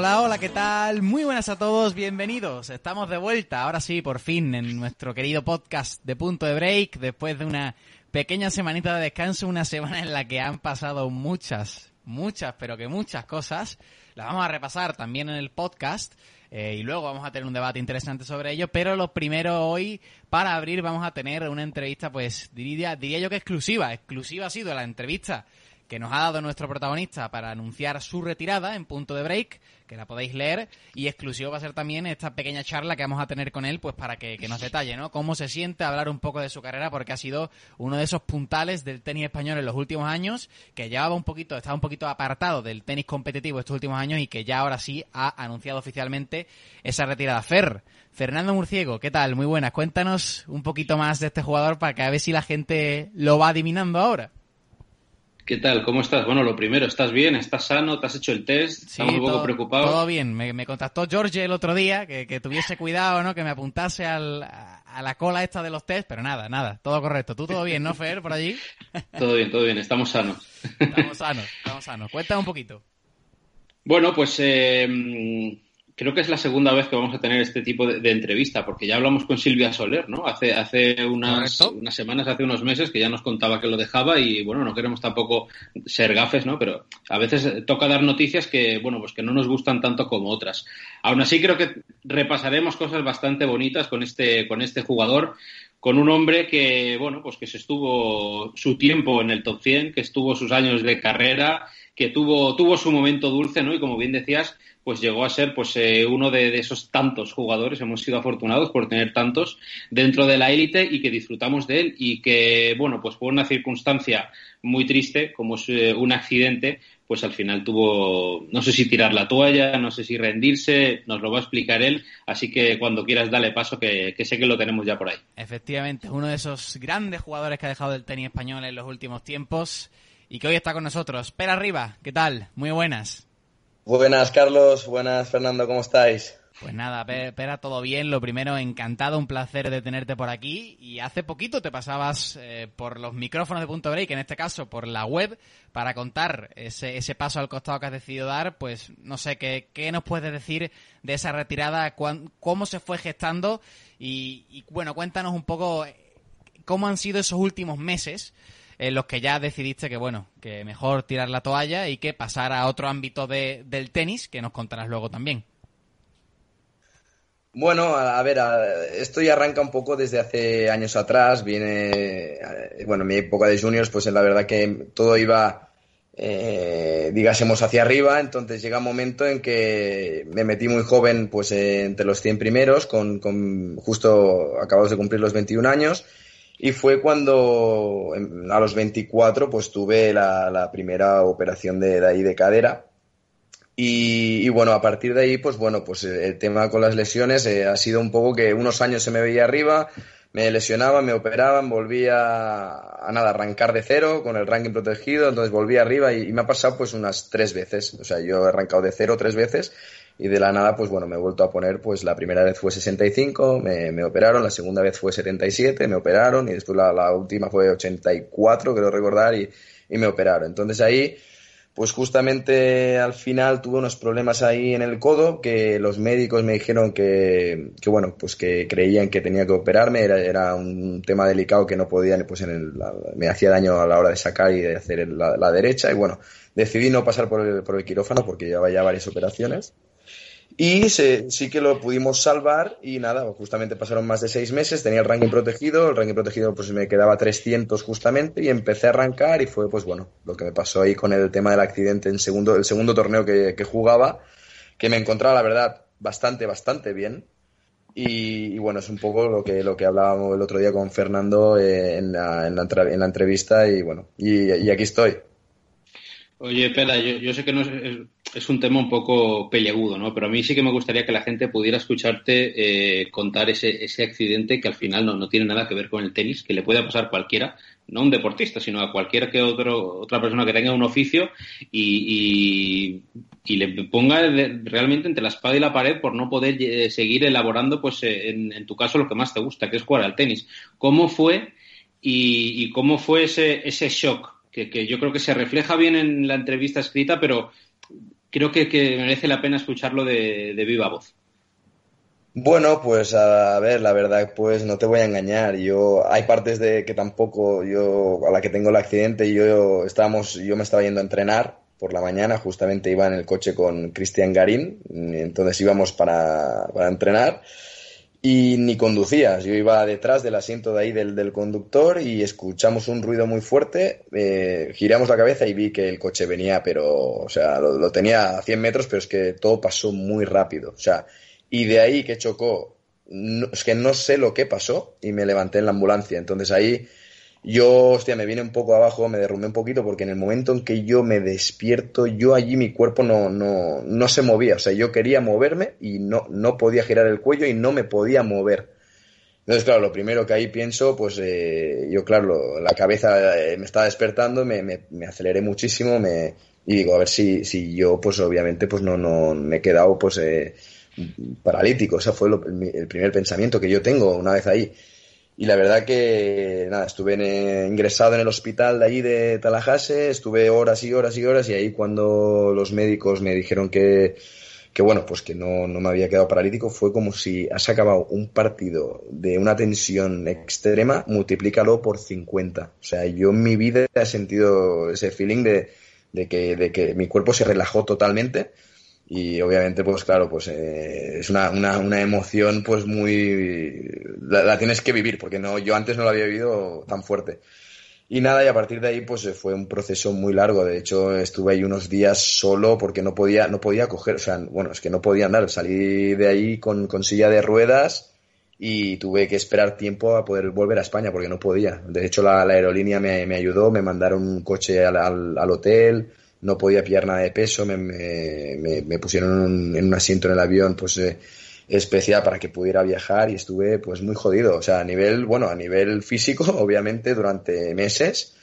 Hola, hola, ¿qué tal? Muy buenas a todos, bienvenidos. Estamos de vuelta, ahora sí, por fin, en nuestro querido podcast de Punto de Break, después de una pequeña semanita de descanso, una semana en la que han pasado muchas, muchas, pero que muchas cosas. Las vamos a repasar también en el podcast. eh, y luego vamos a tener un debate interesante sobre ello, pero lo primero hoy, para abrir, vamos a tener una entrevista, pues diría, diría yo que exclusiva. Exclusiva ha sido la entrevista que nos ha dado nuestro protagonista para anunciar su retirada en punto de break, que la podéis leer, y exclusivo va a ser también esta pequeña charla que vamos a tener con él, pues para que, que nos detalle, ¿no? Cómo se siente, hablar un poco de su carrera, porque ha sido uno de esos puntales del tenis español en los últimos años, que llevaba un poquito, estaba un poquito apartado del tenis competitivo estos últimos años y que ya ahora sí ha anunciado oficialmente esa retirada. Fer, Fernando Murciego, ¿qué tal? Muy buenas. Cuéntanos un poquito más de este jugador para que a ver si la gente lo va adivinando ahora. ¿Qué tal? ¿Cómo estás? Bueno, lo primero, ¿estás bien? ¿Estás sano? ¿Te has hecho el test? Sí, Estamos un poco todo, preocupados. Todo bien. Me, me contactó George el otro día, que, que tuviese cuidado, ¿no? Que me apuntase al, a la cola esta de los test, pero nada, nada, todo correcto. ¿Tú todo bien, no, Fer, por allí? Todo bien, todo bien, estamos sanos. Estamos sanos, estamos sanos. Cuéntame un poquito. Bueno, pues eh, creo que es la segunda vez que vamos a tener este tipo de, de entrevista, porque ya hablamos con Silvia Soler, ¿no? Hace, hace unas, unas semanas, hace unos meses, que ya nos contaba que lo dejaba y, bueno, no queremos tampoco ser gafes, ¿no? Pero a veces toca dar noticias que, bueno, pues que no nos gustan tanto como otras. Aún así, creo que repasaremos cosas bastante bonitas con este, con este jugador, con un hombre que, bueno, pues que se estuvo su tiempo en el top 100, que estuvo sus años de carrera, que tuvo, tuvo su momento dulce, ¿no? Y como bien decías, pues llegó a ser pues eh, uno de, esos tantos jugadores, hemos sido afortunados por tener tantos dentro de la élite y que disfrutamos de él y que, bueno, pues por una circunstancia muy triste, como es eh, un accidente, pues al final tuvo, no sé si tirar la toalla, no sé si rendirse, nos lo va a explicar él, así que cuando quieras dale paso, que, que sé que lo tenemos ya por ahí. Efectivamente, uno de esos grandes jugadores que ha dejado el tenis español en los últimos tiempos y que hoy está con nosotros. Espera arriba, ¿qué tal? Muy buenas. Buenas, Carlos. Buenas, Fernando. ¿Cómo estáis? Pues nada, Pe- espera todo bien. Lo primero, encantado, un placer de tenerte por aquí. Y hace poquito te pasabas eh, por los micrófonos de Punto Break, en este caso por la web, para contar ese, ese paso al costado que has decidido dar. Pues no sé, ¿qué, qué nos puedes decir de esa retirada? ¿Cómo se fue gestando? Y, y, bueno, cuéntanos un poco eh, cómo han sido esos últimos meses en los que ya decidiste que, bueno, que mejor tirar la toalla y que pasar a otro ámbito de- del tenis, que nos contarás luego también. Bueno, a, ver, esto ya arranca un poco desde hace años atrás. Viene, eh, bueno, mi época de juniors, pues en la verdad que todo iba, eh, digásemos, hacia arriba. Entonces llega un momento en que me metí muy joven, pues eh, entre los 100 primeros, con, con justo acabados de cumplir los 21 años. Y fue cuando em, a los 24 pues tuve la, primera operación de, de ahí de cadera. Y, bueno, a partir de ahí, pues bueno, pues el, el tema con las lesiones eh, ha sido un poco que unos años se me veía arriba, me lesionaban, me operaban, volvía a nada, arrancar de cero con el ranking protegido, entonces volví arriba y, y me ha pasado pues unas tres veces. O sea, yo he arrancado de cero tres veces y de la nada, pues bueno, me he vuelto a poner, pues la primera vez fue 65, me, me operaron, la segunda vez fue 77, me operaron y después la, última fue 84, creo recordar, y, y me operaron. Entonces ahí pues justamente al final tuve unos problemas ahí en el codo que los médicos me dijeron que, que bueno, pues que creían que tenía que operarme, era, era un tema delicado que no podían, pues me hacía daño a la hora de sacar y de hacer la, la derecha y bueno, decidí no pasar por el, por el quirófano porque llevaba ya varias operaciones. Y sí que lo pudimos salvar y nada, justamente pasaron más de seis meses, tenía el ranking protegido, el ranking protegido pues me quedaba 300 justamente y empecé a arrancar y fue pues bueno, lo que me pasó ahí con el tema del accidente en segundo, el segundo torneo que, jugaba, que me encontraba la verdad bastante, bastante bien. Y, bueno, es un poco lo que, lo que hablábamos el otro día con Fernando eh, en, la, en, la, entrevista y bueno, y aquí estoy. Oye, Pera, yo, sé que no es, un tema un poco peleagudo, ¿no? Pero a mí sí que me gustaría que la gente pudiera escucharte eh, contar ese, ese accidente que al final no, no tiene nada que ver con el tenis, que le puede pasar cualquiera, no un deportista, sino a cualquier que otro, otra persona que tenga un oficio y, y, le ponga realmente entre la espada y la pared por no poder eh, seguir elaborando, pues eh, en, tu caso, lo que más te gusta, que es jugar al tenis. ¿Cómo fue y, y cómo fue ese, ese shock? que, yo creo que se refleja bien en la entrevista escrita, pero creo que, merece la pena escucharlo de, viva voz. Bueno, pues a ver, la verdad, pues no te voy a engañar. Yo hay partes de que tampoco yo a la que tengo el accidente yo estábamos, yo me estaba yendo a entrenar por la mañana, justamente iba en el coche con Cristian Garín, entonces íbamos para, para entrenar y ni conducías. Yo iba detrás del asiento de ahí del, conductor y escuchamos un ruido muy fuerte. Eh, giramos la cabeza y vi que el coche venía, pero, o sea, lo, tenía a 100 metros, pero es que todo pasó muy rápido. O sea, y de ahí que chocó, es que no sé lo que pasó y me levanté en la ambulancia. Entonces ahí yo, hostia, me vine un poco abajo, me derrumbé un poquito porque en el momento en que yo me despierto, yo allí mi cuerpo no, no, no se movía. O sea, yo quería moverme y no, no podía girar el cuello y no me podía mover. Entonces, claro, lo primero que ahí pienso, pues eh, yo, claro, la cabeza eh, me estaba despertando, me, me, aceleré muchísimo me, y digo, a ver si, si yo, pues obviamente, pues no, no me he quedado pues eh, paralítico. Ese fue el primer pensamiento que yo tengo una vez ahí. Y la verdad que, nada, estuve ingresado en el hospital de ahí de Tallahassee, estuve horas y horas y horas y ahí cuando los médicos me dijeron que, que bueno, pues que no, no me había quedado paralítico, fue como si has acabado un partido de una tensión extrema, multiplícalo por 50. O sea, yo en mi vida he sentido ese feeling de, de, que, de que mi cuerpo se relajó totalmente y obviamente pues claro pues eh, es una, una, una, emoción pues muy la, tienes que vivir porque no yo antes no la había vivido tan fuerte. Y nada y a partir de ahí pues eh, fue un proceso muy largo. De hecho estuve ahí unos días solo porque no podía no podía coger o sea bueno es que no podía andar. Salí de ahí con, con silla de ruedas y tuve que esperar tiempo a poder volver a España porque no podía. De hecho la, la aerolínea me, me, ayudó me mandaron un coche al, al hotel no podía pillar nada de peso, me, me, pusieron en un asiento en el avión pues eh, especial para que pudiera viajar y estuve pues muy jodido, o sea, a nivel, bueno, a nivel físico, obviamente, durante meses,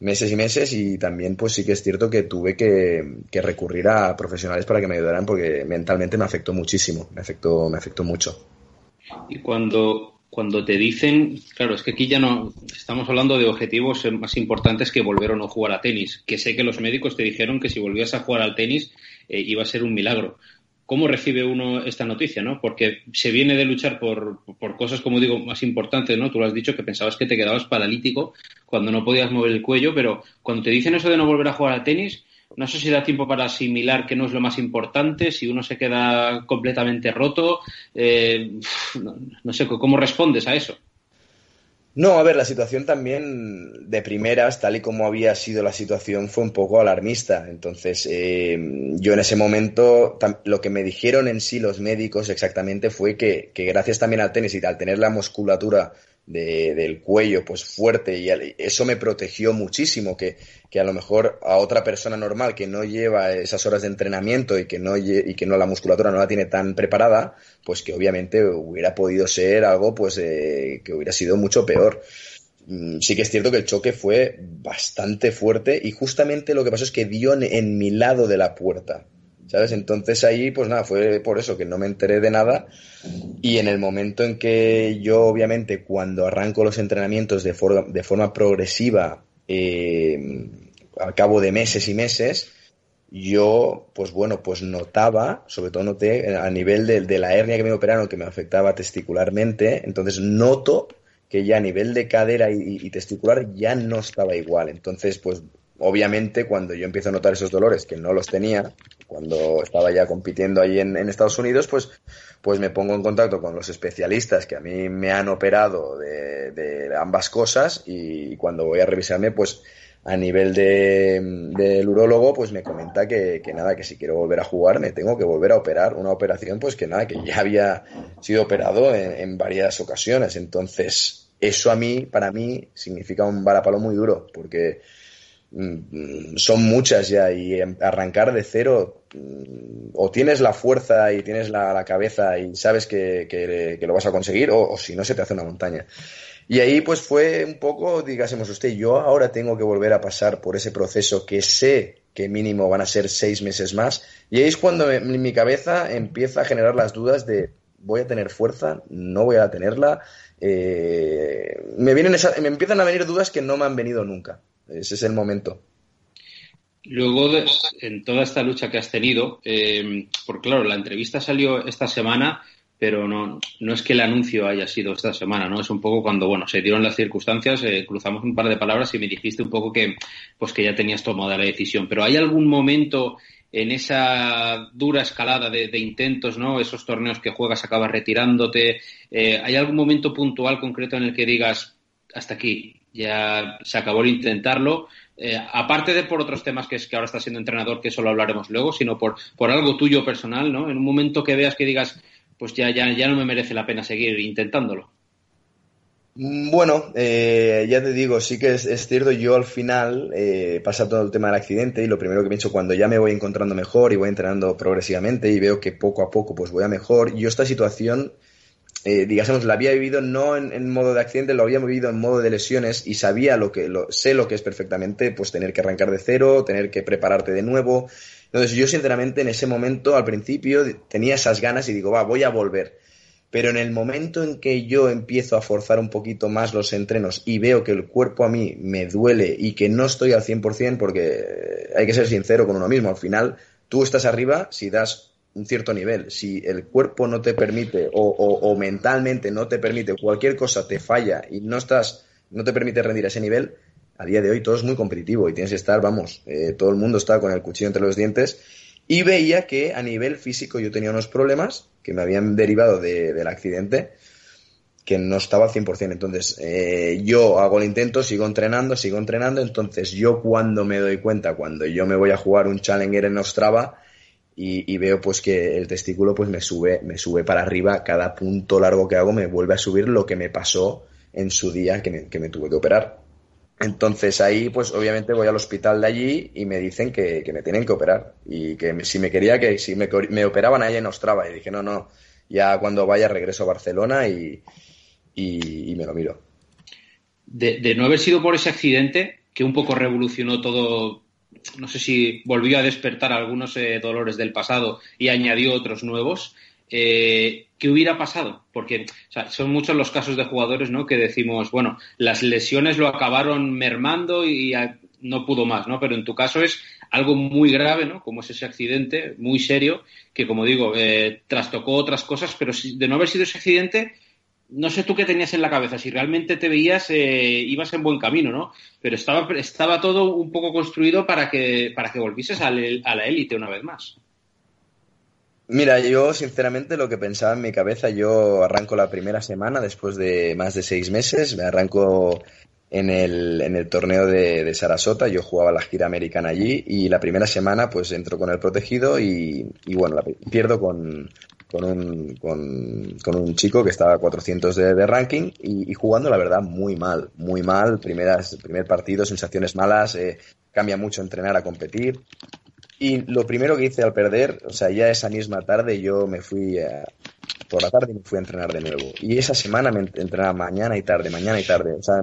meses y meses y también pues sí que es cierto que tuve que, que recurrir a profesionales para que me ayudaran porque mentalmente me afectó muchísimo, me afectó, me afectó mucho. Y cuando, cuando te dicen, claro, es que aquí ya no estamos hablando de objetivos más importantes que volver o no jugar a tenis, que sé que los médicos te dijeron que si volvías a jugar al tenis eh, iba a ser un milagro. ¿Cómo recibe uno esta noticia, no? Porque se viene de luchar por, por cosas, como digo, más importantes, ¿no? Tú lo has dicho que pensabas que te quedabas paralítico cuando no podías mover el cuello, pero cuando te dicen eso de no volver a jugar al tenis, no sé si da tiempo para asimilar que no es lo más importante, si uno se queda completamente roto. Eh, no, sé, ¿cómo respondes a eso? No, a ver, la situación también de primeras, tal y como había sido la situación, fue un poco alarmista. Entonces, eh, yo en ese momento, lo que me dijeron en sí los médicos exactamente fue que, que gracias también al tenis y al tener la musculatura del cuello pues fuerte y eso me protegió muchísimo que, que, a lo mejor a otra persona normal que no lleva esas horas de entrenamiento y que no y que no la musculatura no la tiene tan preparada pues que obviamente hubiera podido ser algo pues eh, que hubiera sido mucho peor. Mm, sí que es cierto que el choque fue bastante fuerte y justamente lo que pasó es que dio en mi lado de la puerta ¿sabes? Entonces ahí, pues nada, fue por eso que no me enteré de nada y en el momento en que yo, obviamente, cuando arranco los entrenamientos de, forma, de forma progresiva, eh, al cabo de meses y meses, yo, pues bueno, pues notaba, sobre todo noté a nivel de, la hernia que me operaron, que me afectaba testicularmente, entonces noto que ya a nivel de cadera y, y, testicular ya no estaba igual. Entonces, pues obviamente cuando yo empiezo a notar esos dolores, que no los tenía, cuando estaba ya compitiendo ahí en, Estados Unidos, pues, pues me pongo en contacto con los especialistas que a mí me han operado de, ambas cosas y cuando voy a revisarme, pues a nivel de, del urólogo, pues me comenta que, nada, que si quiero volver a jugar me tengo que volver a operar. Una operación, pues que nada, que ya había sido operado en, en varias ocasiones. Entonces, eso a mí, para mí, significa un varapalo muy duro, porque son muchas ya y arrancar de cero mm, o tienes la fuerza y tienes la, cabeza y sabes que, lo vas a conseguir o, si no se te hace una montaña. Y ahí pues fue un poco, digásemos usted, yo ahora tengo que volver a pasar por ese proceso que sé que mínimo van a ser seis meses más. Y ahí es cuando mi cabeza empieza a generar las dudas de voy a tener fuerza, no voy a tenerla. Eh, me, vienen me empiezan a venir dudas que no me han venido nunca. Ese es el momento. Luego, en toda esta lucha que has tenido, eh, porque claro, la entrevista salió esta semana pero no, no es que el anuncio haya sido esta semana, ¿no? Es un poco cuando, bueno, se dieron las circunstancias, eh, cruzamos un par de palabras y me dijiste un poco que, pues que ya tenías tomada la decisión. Pero ¿hay algún momento en esa dura escalada de, intentos, ¿no? Esos torneos que juegas, acabas retirándote. Eh, ¿Hay algún momento puntual, concreto, en el que digas, hasta aquí, ya se acabó el intentarlo? Eh, aparte de por otros temas que es que ahora estás siendo entrenador, que eso lo hablaremos luego, sino por, por algo tuyo personal, ¿no? En un momento que veas que digas, pues ya, ya, ya no me merece la pena seguir intentándolo. Bueno, eh, ya te digo, sí que es, cierto, yo al final eh, pasa todo el tema del accidente y lo primero que hecho cuando ya me voy encontrando mejor y voy entrenando progresivamente y veo que poco a poco pues voy a mejor, yo esta situación, eh, digamos, la había vivido no en, modo de accidente, lo había vivido en modo de lesiones y sabía lo que, lo, sé lo que es perfectamente, pues tener que arrancar de cero, tener que prepararte de nuevo, entonces yo sinceramente en ese momento al principio tenía esas ganas y digo, va, voy a volver. Pero en el momento en que yo empiezo a forzar un poquito más los entrenos y veo que el cuerpo a mí me duele y que no estoy al 100% porque hay que ser sincero con uno mismo, al final tú estás arriba si das un cierto nivel. Si el cuerpo no te permite o, mentalmente no te permite, cualquier cosa te falla y no estás, no te permite rendir a ese nivel, a día de hoy todo es muy competitivo y tienes que estar, vamos, eh, todo el mundo está con el cuchillo entre los dientes y veía que a nivel físico yo tenía unos problemas que me habían derivado del accidente que no estaba al 100%. Entonces, eh, yo hago el intento, sigo entrenando, sigo entrenando. Entonces, yo cuando me doy cuenta, cuando yo me voy a jugar un Challenger en Ostrava y, veo pues que el testículo pues me sube, me sube para arriba, cada punto largo que hago me vuelve a subir lo que me pasó en su día que que me tuve que operar. Entonces ahí, pues obviamente voy al hospital de allí y me dicen que, me tienen que operar y que si me quería que si me, operaban ahí en Ostrava y dije no no ya cuando vaya regreso a Barcelona y, me lo miro. De, no haber sido por ese accidente que un poco revolucionó todo, no sé si volvió a despertar algunos eh, dolores del pasado y añadió otros nuevos. Eh, ¿qué hubiera pasado? Porque son muchos los casos de jugadores ¿no? que decimos, bueno, las lesiones lo acabaron mermando y no pudo más, ¿no? Pero en tu caso es algo muy grave, ¿no? Como es ese accidente, muy serio, que como digo, eh, trastocó otras cosas, pero de no haber sido ese accidente, no sé tú qué tenías en la cabeza, si realmente te veías, eh, ibas en buen camino, ¿no? Pero estaba, estaba todo un poco construido para que, para que volvieses a la élite una vez más. Mira, yo sinceramente lo que pensaba en mi cabeza, yo arranco la primera semana después de más de seis meses, me arranco en el, en el torneo de, de, Sarasota, yo jugaba la gira americana allí y la primera semana pues entro con el protegido y, bueno, la, pierdo con, con, un, con, un chico que estaba a 400 de, ranking y, jugando la verdad muy mal, muy mal, primeras, primer partido, sensaciones malas, eh, cambia mucho entrenar a competir y lo primero que hice al perder, o sea, ya esa misma tarde yo me fui por la tarde y me fui a entrenar de nuevo. Y esa semana me entrenaba mañana y tarde, mañana y tarde. O sea,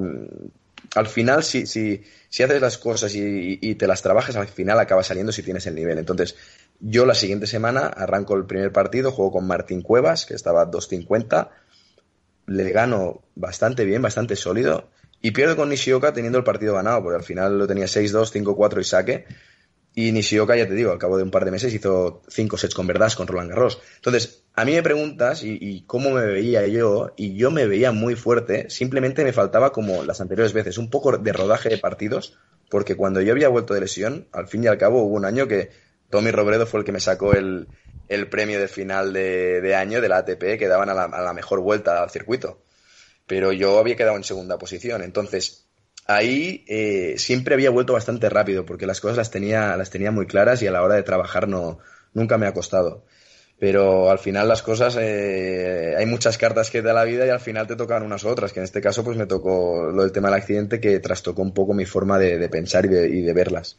al final, si, si, si haces las cosas y, te las trabajas, al final acaba saliendo si tienes el nivel. Entonces, yo la siguiente semana arranco el primer partido, juego con Martín Cuevas, que estaba a 2.50, le gano bastante bien, bastante sólido, y pierdo con Nishioka teniendo el partido ganado, porque al final lo tenía 6-2, 5-4 y saque. Y Nishioka, ya te digo, al cabo de un par de meses hizo cinco sets con verdad con Roland Garros. Entonces, a mí me preguntas y, cómo me veía yo, y yo me veía muy fuerte, simplemente me faltaba como las anteriores veces, un poco de rodaje de partidos, porque cuando yo había vuelto de lesión, al fin y al cabo hubo un año que Tommy Robredo fue el que me sacó el, premio de final de, año de la ATP que daban a la, a la mejor vuelta al circuito. Pero yo había quedado en segunda posición, entonces ahí eh, siempre había vuelto bastante rápido porque las cosas las tenía, las tenía muy claras y a la hora de trabajar no, nunca me ha costado. Pero al final las cosas, eh, hay muchas cartas que da la vida y al final te tocan unas u otras, que en este caso pues me tocó lo del tema del accidente que trastocó un poco mi forma de, pensar y de, verlas.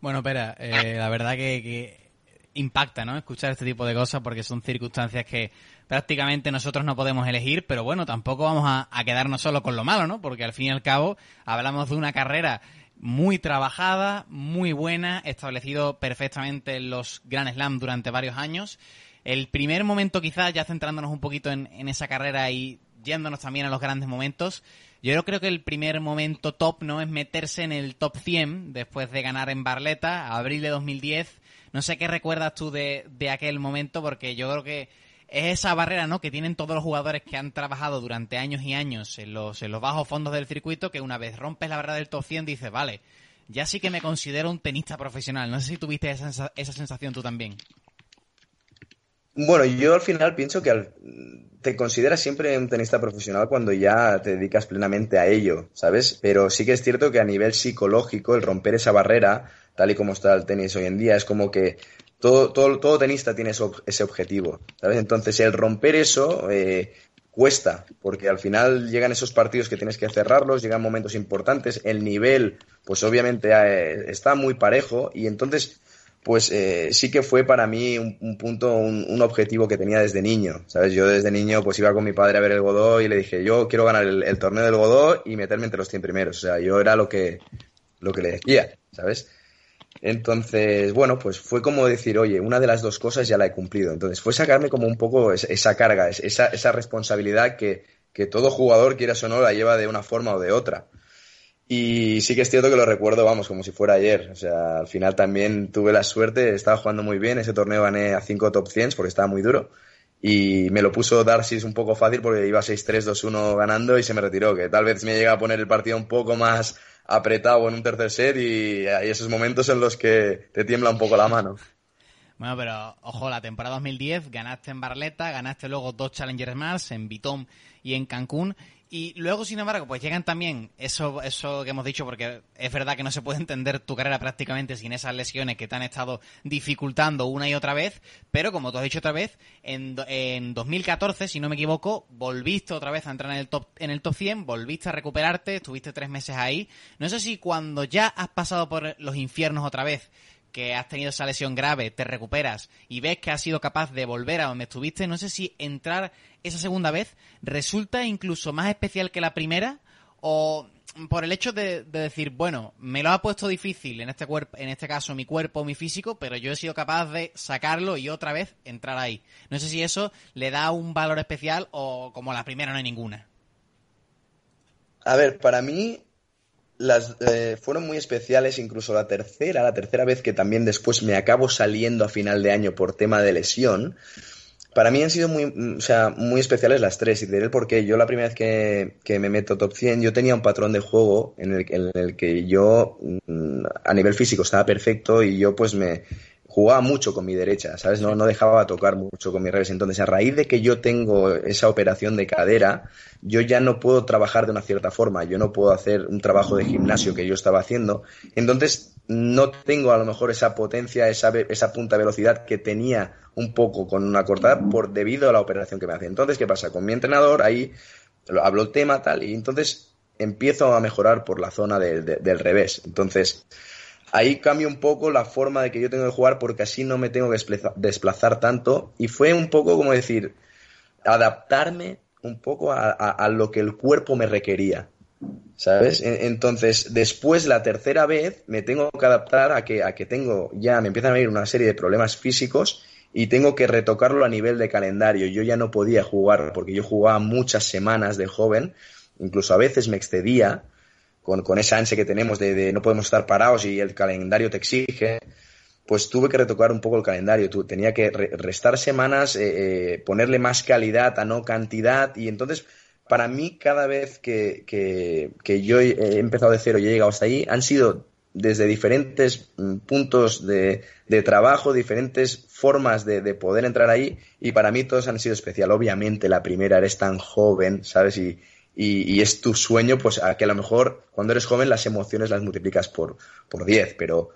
Bueno, espera, eh, la verdad que, impacta, ¿no? Escuchar este tipo de cosas porque son circunstancias que prácticamente nosotros no podemos elegir, pero bueno, tampoco vamos a, quedarnos solo con lo malo, ¿no? Porque al fin y al cabo hablamos de una carrera muy trabajada, muy buena, establecido perfectamente en los Grand Slam durante varios años. El primer momento quizás, ya centrándonos un poquito en, en esa carrera y yéndonos también a los grandes momentos, yo creo que el primer momento top no es meterse en el top 100 después de ganar en Barleta, abril de 2010, no sé qué recuerdas tú de, de aquel momento, porque yo creo que es esa barrera ¿no? que tienen todos los jugadores que han trabajado durante años y años en los, en los bajos fondos del circuito, que una vez rompes la barrera del top 100 dices, vale, ya sí que me considero un tenista profesional. No sé si tuviste esa, esa sensación tú también. Bueno, yo al final pienso que te consideras siempre un tenista profesional cuando ya te dedicas plenamente a ello, ¿sabes? Pero sí que es cierto que a nivel psicológico el romper esa barrera tal y como está el tenis hoy en día. Es como que todo, todo, todo tenista tiene ese objetivo, ¿sabes? Entonces, el romper eso eh, cuesta, porque al final llegan esos partidos que tienes que cerrarlos, llegan momentos importantes, el nivel, pues obviamente eh, está muy parejo y entonces pues eh, sí que fue para mí un, punto, un, objetivo que tenía desde niño, ¿sabes? Yo desde niño pues iba con mi padre a ver el Godó y le dije, yo quiero ganar el, torneo del Godó y meterme entre los 100 primeros, o sea, yo era lo que, lo que le decía, ¿sabes? Entonces, bueno, pues fue como decir, oye, una de las dos cosas ya la he cumplido. Entonces fue sacarme como un poco esa carga, esa, esa responsabilidad que, que todo jugador, quieras o no, la lleva de una forma o de otra. Y sí que es cierto que lo recuerdo, vamos, como si fuera ayer. O sea, al final también tuve la suerte, estaba jugando muy bien. Ese torneo gané a 5 top 100 porque estaba muy duro. Y me lo puso Darcy un poco fácil porque iba 6-3, 2-1 ganando y se me retiró. Que tal vez me llega a poner el partido un poco más apretado en un tercer set y hay esos momentos en los que te tiembla un poco la mano. Bueno, pero ojo, la temporada 2010 ganaste en Barleta, ganaste luego dos Challengers más en Bitón y en Cancún y luego, sin embargo, pues llegan también eso, eso que hemos dicho, porque es verdad que no se puede entender tu carrera prácticamente sin esas lesiones que te han estado dificultando una y otra vez, pero como tú has dicho otra vez, en, en 2014, si no me equivoco, volviste otra vez a entrar en el top, en el top 100, volviste a recuperarte, estuviste tres meses ahí. No sé si cuando ya has pasado por los infiernos otra vez, que has tenido esa lesión grave, te recuperas y ves que has sido capaz de volver a donde estuviste, no sé si entrar esa segunda vez resulta incluso más especial que la primera o por el hecho de, decir, bueno, me lo ha puesto difícil en este cuerpo, en este caso mi cuerpo, mi físico, pero yo he sido capaz de sacarlo y otra vez entrar ahí. No sé si eso le da un valor especial o como la primera no hay ninguna. A ver, para mí las eh, fueron muy especiales, incluso la tercera, la tercera vez que también después me acabo saliendo a final de año por tema de lesión. Para mí han sido muy, o sea, muy especiales las tres y te diré el porqué. Yo la primera vez que, que, me meto top 100, yo tenía un patrón de juego en el, en el que yo mm, a nivel físico estaba perfecto y yo pues me, jugaba mucho con mi derecha, ¿sabes? No, no dejaba tocar mucho con mi revés. Entonces, a raíz de que yo tengo esa operación de cadera, yo ya no puedo trabajar de una cierta forma. Yo no puedo hacer un trabajo de gimnasio que yo estaba haciendo. Entonces, no tengo a lo mejor esa potencia, esa, esa punta de velocidad que tenía un poco con una cortada por debido a la operación que me hace. Entonces, ¿qué pasa? Con mi entrenador, ahí hablo el tema tal, y entonces empiezo a mejorar por la zona del revés. Entonces, ahí cambio un poco la forma de que yo tengo que jugar porque así no me tengo que desplazar tanto y fue un poco como decir, adaptarme un poco a, lo que el cuerpo me requería. ¿Sabes? Entonces, después, la tercera vez, me tengo que adaptar a que, a que tengo, ya me empiezan a venir una serie de problemas físicos y tengo que retocarlo a nivel de calendario. Yo ya no podía jugar porque yo jugaba muchas semanas de joven, incluso a veces me excedía con, con esa ansia que tenemos de, no podemos estar parados y el calendario te exige. pues tuve que retocar un poco el calendario. tenía que restar semanas, eh, eh, ponerle más calidad a no cantidad. Y entonces, para mí, cada vez que, que, yo he empezado de cero y he llegado hasta ahí, han sido desde diferentes mm, puntos de, de, trabajo, diferentes formas de, de, poder entrar ahí. Y para mí todos han sido especial. Obviamente, la primera eres tan joven, ¿sabes? Y, y, y, es tu sueño, pues a que a lo mejor cuando eres joven las emociones las multiplicas por, por 10, pero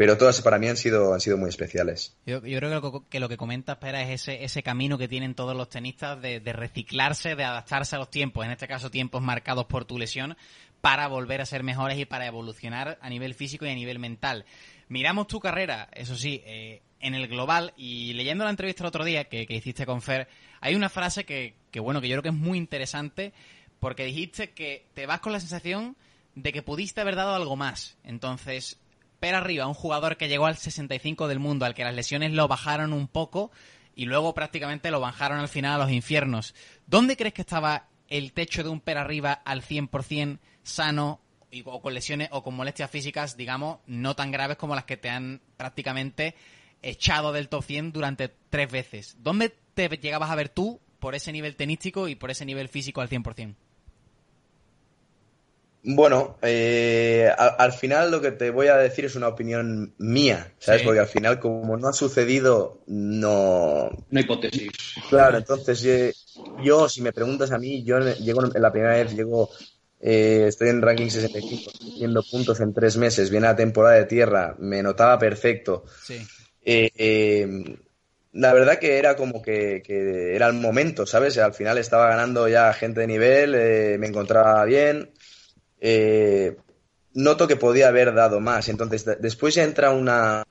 pero todas para mí han sido, han sido muy especiales. Yo, creo que lo, que comentas, Pera, es ese, ese camino que tienen todos los tenistas de, reciclarse, de adaptarse a los tiempos, en este caso tiempos marcados por tu lesión, para volver a ser mejores y para evolucionar a nivel físico y a nivel mental. Miramos tu carrera, eso sí, eh, en el global y leyendo la entrevista el otro día que, hiciste con Fer, hay una frase que, que, bueno, que yo creo que es muy interesante porque dijiste que te vas con la sensación de que pudiste haber dado algo más. Entonces, pero arriba, un jugador que llegó al 65 del mundo, al que las lesiones lo bajaron un poco y luego prácticamente lo bajaron al final a los infiernos. ¿Dónde crees que estaba el techo de un per arriba al 100% sano o con lesiones o con molestias físicas, digamos, no tan graves como las que te han prácticamente echado del top 100 durante tres veces? ¿Dónde te llegabas a ver tú por ese nivel tenístico y por ese nivel físico al 100%? Bueno, eh, al, final lo que te voy a decir es una opinión mía, ¿sabes? Porque al final, como no ha sucedido, no. No hipótesis. Claro, entonces yo, si me preguntas a mí, yo llego en la primera vez, llego, eh, estoy en ranking 65, haciendo puntos en tres meses, viene la temporada de tierra, me notaba perfecto. Sí. Eh, la verdad que era como que, que, era el momento, ¿sabes? Al final estaba ganando ya gente de nivel, me encontraba bien eh, noto que podía haber dado más. Entonces, después ya entra una.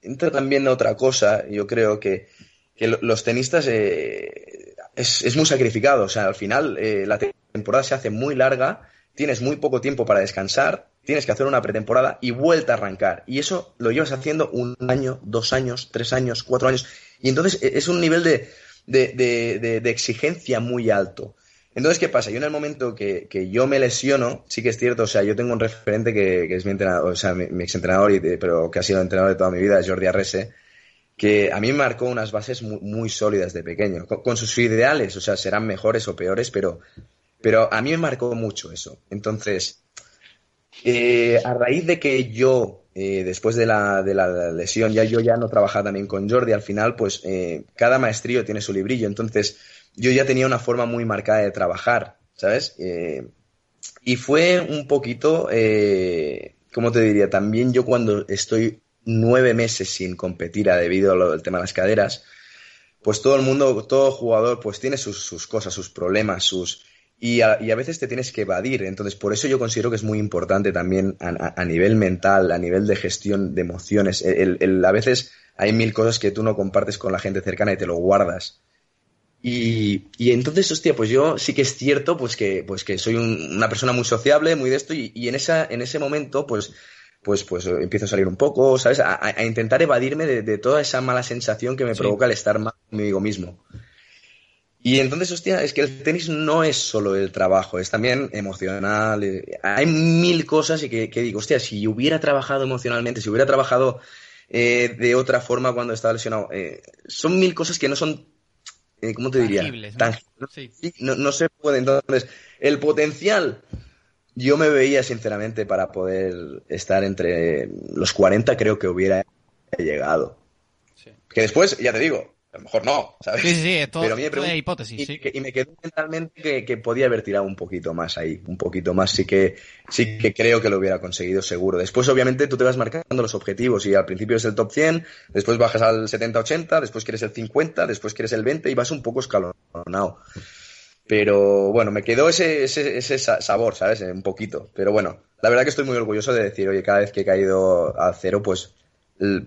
Entra también otra cosa, yo creo que, los tenistas eh, es, muy sacrificado. O sea, al final eh, la temporada se hace muy larga, tienes muy poco tiempo para descansar, tienes que hacer una pretemporada y vuelta a arrancar. Y eso lo llevas haciendo un año, dos años, tres años, cuatro años. Y entonces e, es un nivel de, de exigencia muy alto. Entonces, ¿qué pasa? Yo en el momento que, yo me lesiono, sí que es cierto, o sea, yo tengo un referente que, es mi entrenador, o sea, mi, ex exentrenador, y, pero que ha sido entrenador de toda mi vida, Jordi Arrese, que a mí me marcó unas bases muy, sólidas de pequeño, con, sus ideales, o sea, serán mejores o peores, pero, pero a mí me marcó mucho eso. Entonces, eh, a raíz de que yo, eh, después de la, de la, lesión, ya yo ya no trabajaba también con Jordi, al final, pues eh, cada maestrío tiene su librillo, entonces yo ya tenía una forma muy marcada de trabajar, ¿sabes? Eh, y fue un poquito, eh, ¿cómo te diría? También yo cuando estoy nueve meses sin competir debido al tema de las caderas, pues todo el mundo, todo jugador, pues tiene sus, cosas, sus problemas, sus... Y a, veces te tienes que evadir. Entonces, por eso yo considero que es muy importante también a, nivel mental, a nivel de gestión de emociones. a veces hay mil cosas que tú no compartes con la gente cercana y te lo guardas. Y, y, entonces, hostia, pues yo sí que es cierto, pues que, pues que soy una persona muy sociable, muy de esto, y, y, en, esa, en ese momento, pues, pues, pues empiezo a salir un poco, ¿sabes? A, intentar evadirme de, toda esa mala sensación que me provoca el estar mal conmigo mismo. Y entonces, hostia, es que el tenis no es solo el trabajo, es también emocional. Eh, hay mil cosas y que, que digo, hostia, si hubiera trabajado emocionalmente, si hubiera trabajado eh, de otra forma cuando estaba lesionado, eh, son mil cosas que no son eh, ¿cómo te diría? ¿no? ¿no? se puede. Entonces, el potencial, yo me veía sinceramente para poder estar entre los 40, creo que hubiera llegado. Que después, ya te digo, a lo mejor no, ¿sabes? Sí, sí, sí, es todo, hipótesis. Y, y, me quedó mentalmente que, podía haber tirado un poquito más ahí, un poquito más, sí que, sí que creo que lo hubiera conseguido seguro. Después, obviamente, tú te vas marcando los objetivos y al principio es el top 100, después bajas al 70-80, después quieres el 50, después quieres el 20 y vas un poco escalonado. Pero bueno, me quedó ese, ese, ese sabor, ¿sabes? Un poquito. Pero bueno, la verdad que estoy muy orgulloso de decir, oye, cada vez que he caído al cero, pues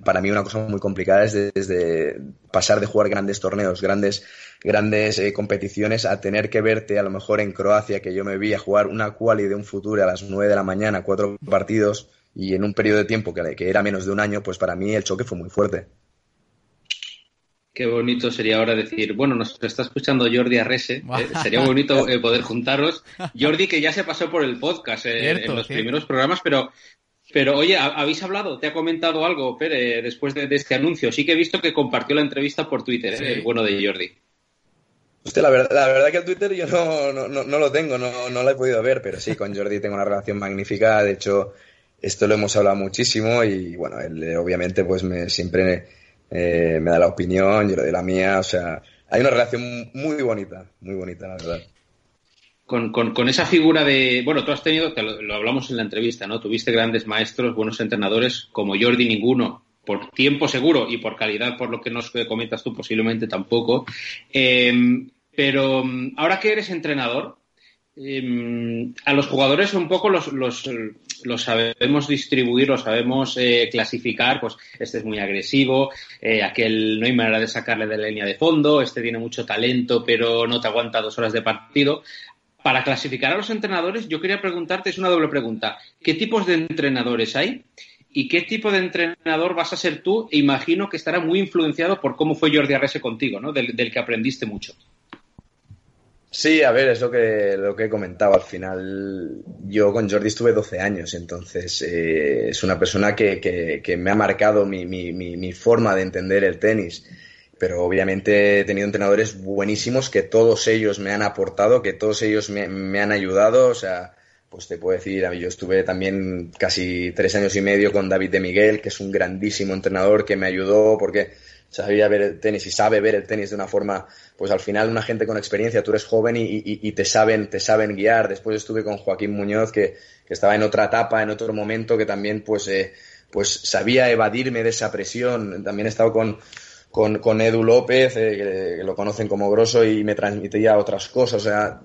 para mí una cosa muy complicada es desde pasar de jugar grandes torneos, grandes, grandes eh, competiciones, a tener que verte a lo mejor en Croacia, que yo me vi a jugar una quali de un futuro a las 9 de la mañana, cuatro partidos, y en un periodo de tiempo que, que era menos de un año, pues para mí el choque fue muy fuerte. Qué bonito sería ahora decir, bueno, nos está escuchando Jordi Arrese, eh, sería bonito eh, poder juntaros. Jordi que ya se pasó por el podcast en los primeros programas, pero Pero oye, ¿habéis hablado? ¿Te ha comentado algo, Pere, después de, este anuncio? Sí que he visto que compartió la entrevista por Twitter, ¿eh? el bueno de Jordi. Usted, la verdad, la verdad que el Twitter yo no, no, no, lo tengo, no, no lo he podido ver, pero sí, con Jordi tengo una relación magnífica. De hecho, esto lo hemos hablado muchísimo y bueno, él eh, obviamente pues me, siempre eh, me da la opinión, yo le doy la mía, o sea, hay una relación muy bonita, muy bonita, la verdad. Con, con, esa figura de, bueno, tú has tenido, lo, hablamos en la entrevista, ¿no? Tuviste grandes maestros, buenos entrenadores, como Jordi ninguno, por tiempo seguro y por calidad, por lo que nos comentas tú, posiblemente tampoco. Em, pero mm, ahora que eres entrenador, Em, a los jugadores un poco los, los, los sabemos distribuir, los sabemos eh, clasificar, pues este es muy agresivo, eh, aquel no hay manera de sacarle de la línea de fondo, este tiene mucho talento pero no te aguanta dos horas de partido. Para clasificar a los entrenadores, yo quería preguntarte, es una doble pregunta, ¿qué tipos de entrenadores hay? ¿Y qué tipo de entrenador vas a ser tú? Imagino que estará muy influenciado por cómo fue Jordi Arrese contigo, ¿no? del que aprendiste mucho. Sí, a ver, es lo que, lo que he comentado. Al final, yo con Jordi estuve 12 años, entonces eh, es una persona que, que, me ha marcado mi, mi, mi, forma de entender el tenis. Pero obviamente he tenido entrenadores buenísimos que todos ellos me han aportado, que todos ellos me, han ayudado. O sea, pues te puedo decir, yo estuve también casi tres años y medio con David de Miguel, que es un grandísimo entrenador que me ayudó porque sabía ver el tenis y sabe ver el tenis de una forma, pues al final una gente con experiencia, tú eres joven y, te saben, te saben guiar. Después estuve con Joaquín Muñoz, que, estaba en otra etapa, en otro momento, que también pues, eh, pues sabía evadirme de esa presión. También he estado con, con, Edu López, eh, que, lo conocen como Grosso, y me transmitía otras cosas. O sea,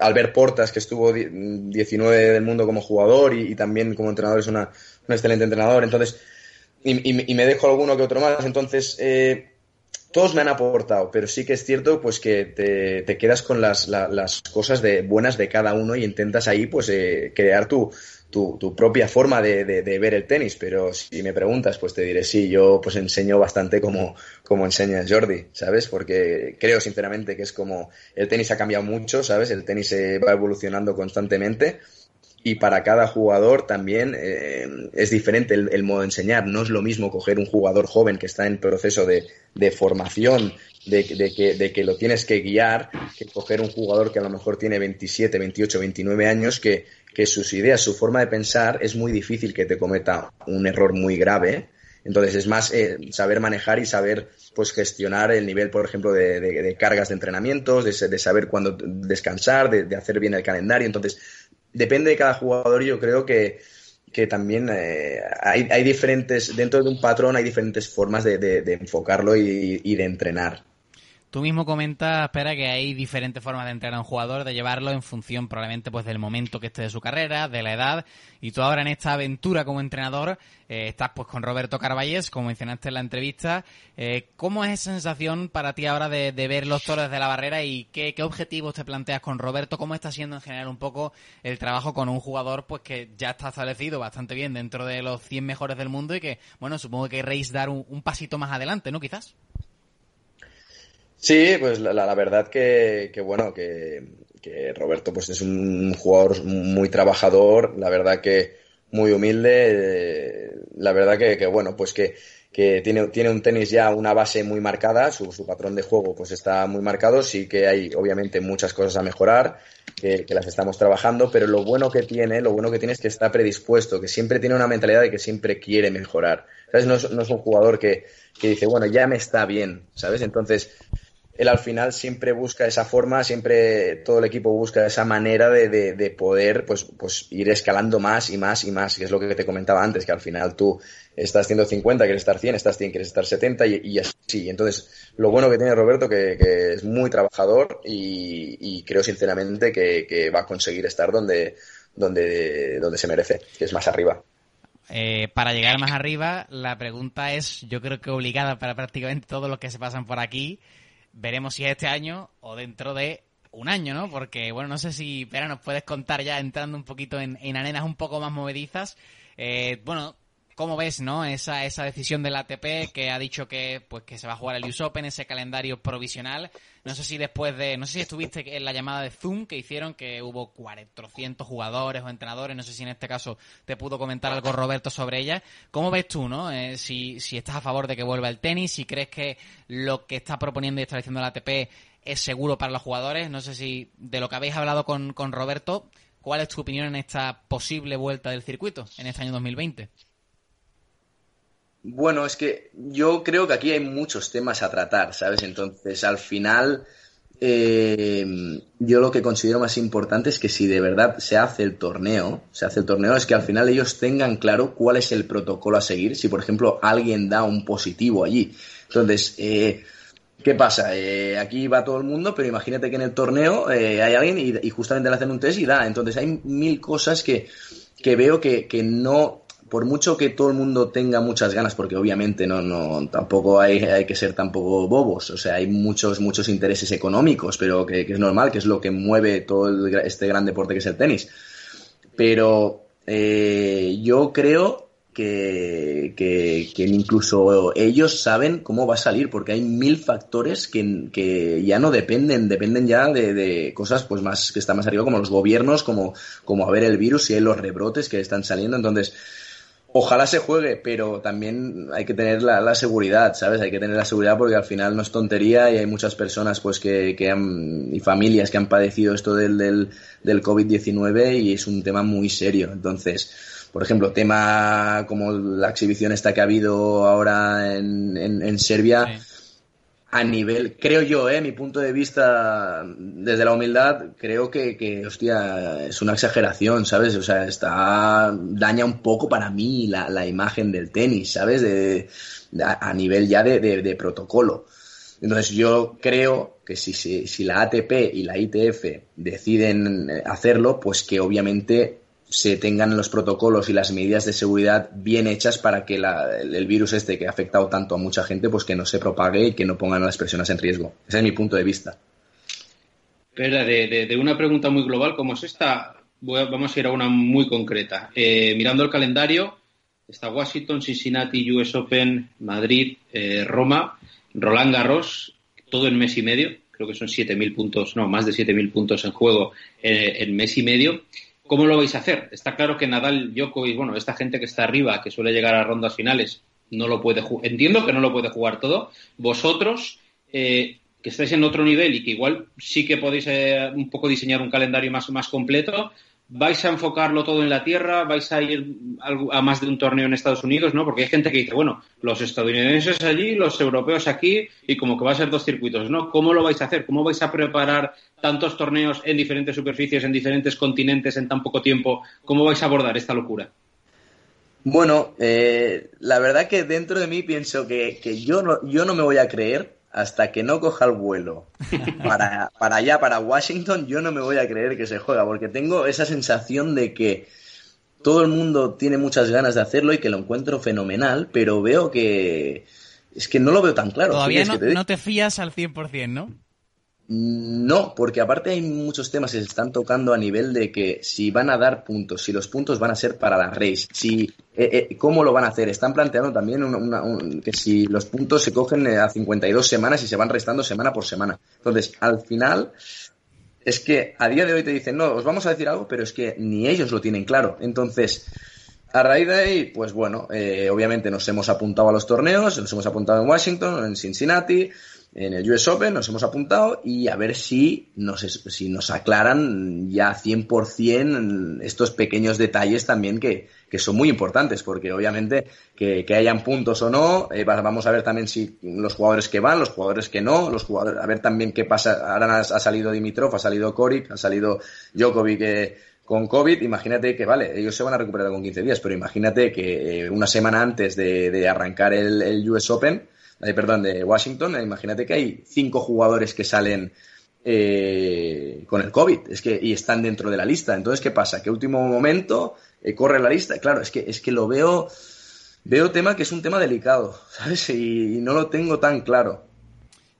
Albert Portas, que estuvo 19 del mundo como jugador y, también como entrenador, es una, un excelente entrenador. Entonces, y, me dejo alguno que otro más. Entonces, eh, todos me han aportado, pero sí que es cierto pues que te, quedas con las, cosas de, buenas de cada uno y intentas ahí pues eh, crear tu, tu, propia forma de, ver el tenis. Pero si me preguntas, pues te diré sí, yo pues enseño bastante como, enseña Jordi, ¿sabes? Porque creo sinceramente que es como el tenis ha cambiado mucho, ¿sabes? El tenis se va evolucionando constantemente y para cada jugador también eh, es diferente el, modo de enseñar. No es lo mismo coger un jugador joven que está en proceso de, formación, de, que, de, que, lo tienes que guiar, que coger un jugador que a lo mejor tiene 27, 28, 29 años, que, que sus ideas, su forma de pensar es muy difícil que te cometa un error muy grave. Entonces es más eh, saber manejar y saber pues gestionar el nivel, por ejemplo, de, cargas de entrenamientos, de, saber cuándo descansar, de, hacer bien el calendario. Entonces, depende de cada jugador, yo creo que, que también eh, hay, diferentes, dentro de un patrón hay diferentes formas de, de, enfocarlo y, de entrenar. Tú mismo comentas, espera, que hay diferentes formas de entrenar a un jugador, de llevarlo en función probablemente pues del momento que esté de su carrera, de la edad. Y tú ahora en esta aventura como entrenador eh, estás pues con Roberto Carballés, como mencionaste en la entrevista. Eh, ¿Cómo es esa sensación para ti ahora de, ver los toros de la barrera y qué, objetivos te planteas con Roberto? ¿Cómo está siendo en general un poco el trabajo con un jugador pues que ya está establecido bastante bien dentro de los 100 mejores del mundo y que, bueno, supongo que querréis dar un pasito más adelante, ¿no? Quizás. Sí, pues la, verdad que, bueno, que, Roberto pues es un jugador muy trabajador, la verdad que muy humilde, la verdad que, bueno, pues que, tiene, tiene un tenis ya una base muy marcada, su, su, patrón de juego pues está muy marcado, sí que hay obviamente muchas cosas a mejorar, que, las estamos trabajando, pero lo bueno que tiene, lo bueno que tiene es que está predispuesto, que siempre tiene una mentalidad de que siempre quiere mejorar. ¿Sabes? No es, no es un jugador que, que dice, bueno, ya me está bien, ¿sabes? Entonces, él al final siempre busca esa forma, siempre todo el equipo busca esa manera de, de, poder pues, pues ir escalando más y más y más, que es lo que te comentaba antes, que al final tú estás 150, quieres estar 100, estás 100, quieres estar 70 y, y así. Entonces, lo bueno que tiene Roberto, que, que es muy trabajador y, creo sinceramente que, que, va a conseguir estar donde, donde, donde se merece, que es más arriba. Eh, para llegar más arriba, la pregunta es, yo creo que obligada para prácticamente todos los que se pasan por aquí, veremos si es este año o dentro de un año, ¿no? Porque, bueno, no sé si, Pera, nos puedes contar ya entrando un poquito en, en arenas un poco más movedizas. Eh, bueno, ¿Cómo ves, no? Esa, esa decisión del ATP que ha dicho que, pues, que se va a jugar el US Open, ese calendario provisional. No sé si después de, no sé si estuviste en la llamada de Zoom que hicieron, que hubo 400 jugadores o entrenadores, no sé si en este caso te pudo comentar algo Roberto sobre ella. ¿Cómo ves tú, no? Eh, si, si estás a favor de que vuelva el tenis, si crees que lo que está proponiendo y está diciendo el ATP es seguro para los jugadores. No sé si de lo que habéis hablado con, con Roberto, ¿cuál es tu opinión en esta posible vuelta del circuito en este año 2020? Bueno, es que yo creo que aquí hay muchos temas a tratar, ¿sabes? Entonces, al final, eh, yo lo que considero más importante es que si de verdad se hace el torneo, se hace el torneo, es que al final ellos tengan claro cuál es el protocolo a seguir. Si, por ejemplo, alguien da un positivo allí. Entonces, eh, ¿Qué pasa? Eh, aquí va todo el mundo, pero imagínate que en el torneo hay alguien y, justamente le hacen un test y da. Entonces hay mil cosas que, que veo que, que, no por mucho que todo el mundo tenga muchas ganas, porque obviamente no, no, tampoco hay, hay que ser tampoco bobos, o sea, hay muchos, muchos intereses económicos, pero que, es normal, que es lo que mueve todo este gran deporte que es el tenis. Pero eh, yo creo que, que, incluso ellos saben cómo va a salir, porque hay mil factores que, que ya no dependen, dependen ya de, de, cosas pues más que están más arriba, como los gobiernos, como, como a ver el virus y hay los rebrotes que están saliendo. Entonces, Ojalá se juegue, pero también hay que tener la, seguridad, ¿sabes? Hay que tener la seguridad porque al final no es tontería y hay muchas personas pues que, que han, y familias que han padecido esto del, del, del COVID-19 y es un tema muy serio. Entonces, por ejemplo, tema como la exhibición esta que ha habido ahora en, en, Serbia, a nivel, creo yo, eh, mi punto de vista desde la humildad, creo que, que, hostia, es una exageración, ¿sabes? O sea, está, daña un poco para mí la, la imagen del tenis, ¿sabes? De, a, nivel ya de, de, protocolo. Entonces yo creo que si, si, si la ATP y la ITF deciden hacerlo, pues que obviamente se tengan los protocolos y las medidas de seguridad bien hechas para que el, virus este que ha afectado tanto a mucha gente, pues que no se propague y que no pongan a las personas en riesgo. Ese es mi punto de vista. Pero de, una pregunta muy global como es esta, vamos a ir a una muy concreta. Eh, mirando el calendario, está Washington, Cincinnati, US Open, Madrid, eh, Roma, Roland Garros, todo en mes y medio. Creo que son 7.000 puntos, no, más de 7.000 puntos en juego eh, en mes y medio. ¿Cómo lo vais a hacer? Está claro que Nadal, Djokovic, bueno, esta gente que está arriba, que suele llegar a rondas finales, no lo puede. Entiendo que no lo puede jugar todo. Vosotros, eh, que estáis en otro nivel y que igual sí que podéis eh, un poco diseñar un calendario más, más completo, vais a enfocarlo todo en la tierra, vais a ir a más de un torneo en Estados Unidos, ¿no? Porque hay gente que dice, bueno, los estadounidenses allí, los europeos aquí, y como que va a ser dos circuitos, ¿no? ¿Cómo lo vais a hacer? ¿Cómo vais a preparar tantos torneos en diferentes superficies, en diferentes continentes, en tan poco tiempo? ¿Cómo vais a abordar esta locura? Bueno, eh, la verdad que dentro de mí pienso que, yo no me voy a creer hasta que no coja el vuelo para, para allá, para Washington, yo no me voy a creer que se juega, porque tengo esa sensación de que todo el mundo tiene muchas ganas de hacerlo y que lo encuentro fenomenal, pero veo que es que no lo veo tan claro. Todavía no, no te fías al 100%, ¿no? No, porque aparte hay muchos temas que se están tocando a nivel de que si van a dar puntos, si los puntos van a ser para la race, si eh, eh, cómo lo van a hacer. Están planteando también que si los puntos se cogen a 52 semanas y se van restando semana por semana. Entonces, al final es que a día de hoy te dicen, no, os vamos a decir algo, pero es que ni ellos lo tienen claro. Entonces, a raíz de ahí, pues bueno, eh, obviamente nos hemos apuntado a los torneos, nos hemos apuntado en Washington, en Cincinnati, en el US Open, nos hemos apuntado y a ver si nos, si nos aclaran ya 100% estos pequeños detalles también que, que son muy importantes, porque obviamente que, que hayan puntos o no, eh, vamos a ver también si los jugadores que van, los jugadores que no, los jugadores, a ver también qué pasa. Ahora ha, salido Dimitrov, ha salido Korik, ha salido Djokovic eh, con COVID, imagínate que, vale, ellos se van a recuperar con 15 días, pero imagínate que eh, una semana antes de, de arrancar el, el US Open, perdón, de Washington, imagínate que hay cinco jugadores que salen eh, con el COVID es que, y están dentro de la lista. Entonces, ¿qué pasa? Que último momento eh, corre la lista. Claro, es que, es que lo veo, veo tema que es un tema delicado, ¿sabes? Y, no lo tengo tan claro.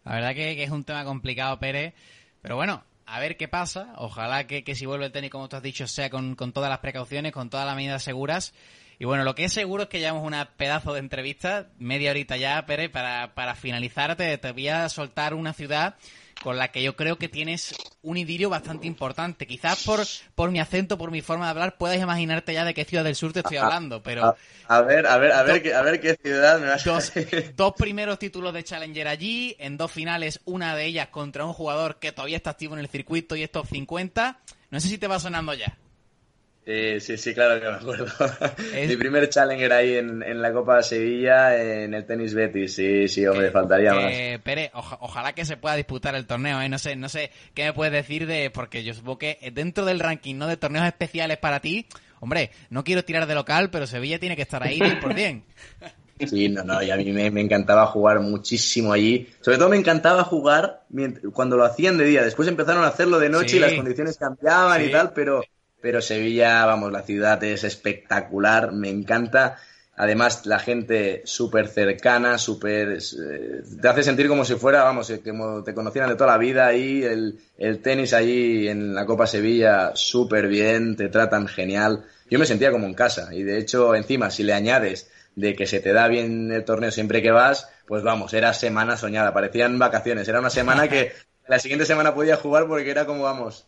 La verdad que, es un tema complicado, Pérez. Pero bueno, a ver qué pasa. Ojalá que, si vuelve el tenis, como tú has dicho, sea con, con todas las precauciones, con todas las medidas seguras. Y bueno, lo que es seguro es que llevamos una pedazo de entrevista, media horita ya, Pérez, para, para finalizar te, te voy a soltar una ciudad con la que yo creo que tienes un idilio bastante importante. Quizás por, por mi acento, por mi forma de hablar, puedas imaginarte ya de qué ciudad del sur te estoy hablando, pero... A, ver, a ver, a ver, qué, a ver qué ciudad me vas dos, dos primeros títulos de Challenger allí, en dos finales, una de ellas contra un jugador que todavía está activo en el circuito y es top 50. No sé si te va sonando ya. Sí, sí, sí, claro que me acuerdo. Mi primer challenger ahí en, la Copa de Sevilla, en el tenis Betis. Sí, sí, hombre, faltaría más. Pere, ojalá que se pueda disputar el torneo, ¿eh? No sé, no sé qué me puedes decir de... Porque yo supongo que dentro del ranking, ¿no? De torneos especiales para ti, hombre, no quiero tirar de local, pero Sevilla tiene que estar ahí por bien. Sí, no, no, y a mí me, encantaba jugar muchísimo allí. Sobre todo me encantaba jugar cuando lo hacían de día. Después empezaron a hacerlo de noche y las condiciones cambiaban y tal, pero pero Sevilla, vamos, la ciudad es espectacular, me encanta. Además, la gente súper cercana, súper... Eh, te hace sentir como si fuera, vamos, eh, como te conocieran de toda la vida ahí, el, el tenis allí en la Copa Sevilla súper bien, te tratan genial. Yo me sentía como en casa y de hecho, encima, si le añades de que se te da bien el torneo siempre que vas, pues vamos, era semana soñada, parecían vacaciones, era una semana que la siguiente semana podía jugar porque era como, vamos,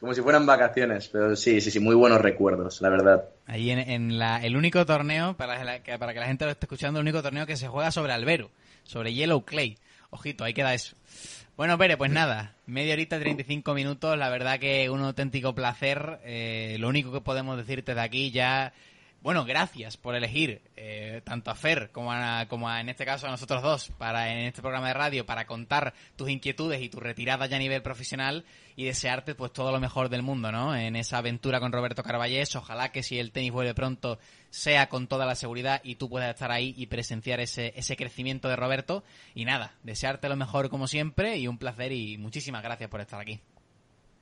como si fueran vacaciones, pero sí, sí, sí, muy buenos recuerdos, la verdad. Ahí en, la, el único torneo, para, que, para que la gente lo esté escuchando, el único torneo que se juega sobre albero, sobre yellow clay. Ojito, ahí queda eso. Bueno, Pere, pues nada, media horita, 35 minutos, la verdad que un auténtico placer. Eh, lo único que podemos decirte de aquí ya bueno, gracias por elegir eh, tanto a Fer como, a, en este caso a nosotros dos para en este programa de radio para contar tus inquietudes y tu retirada ya a nivel profesional y desearte pues todo lo mejor del mundo, ¿no? En esa aventura con Roberto Carballés, ojalá que si el tenis vuelve pronto sea con toda la seguridad y tú puedas estar ahí y presenciar ese, ese crecimiento de Roberto y nada, desearte lo mejor como siempre y un placer y muchísimas gracias por estar aquí.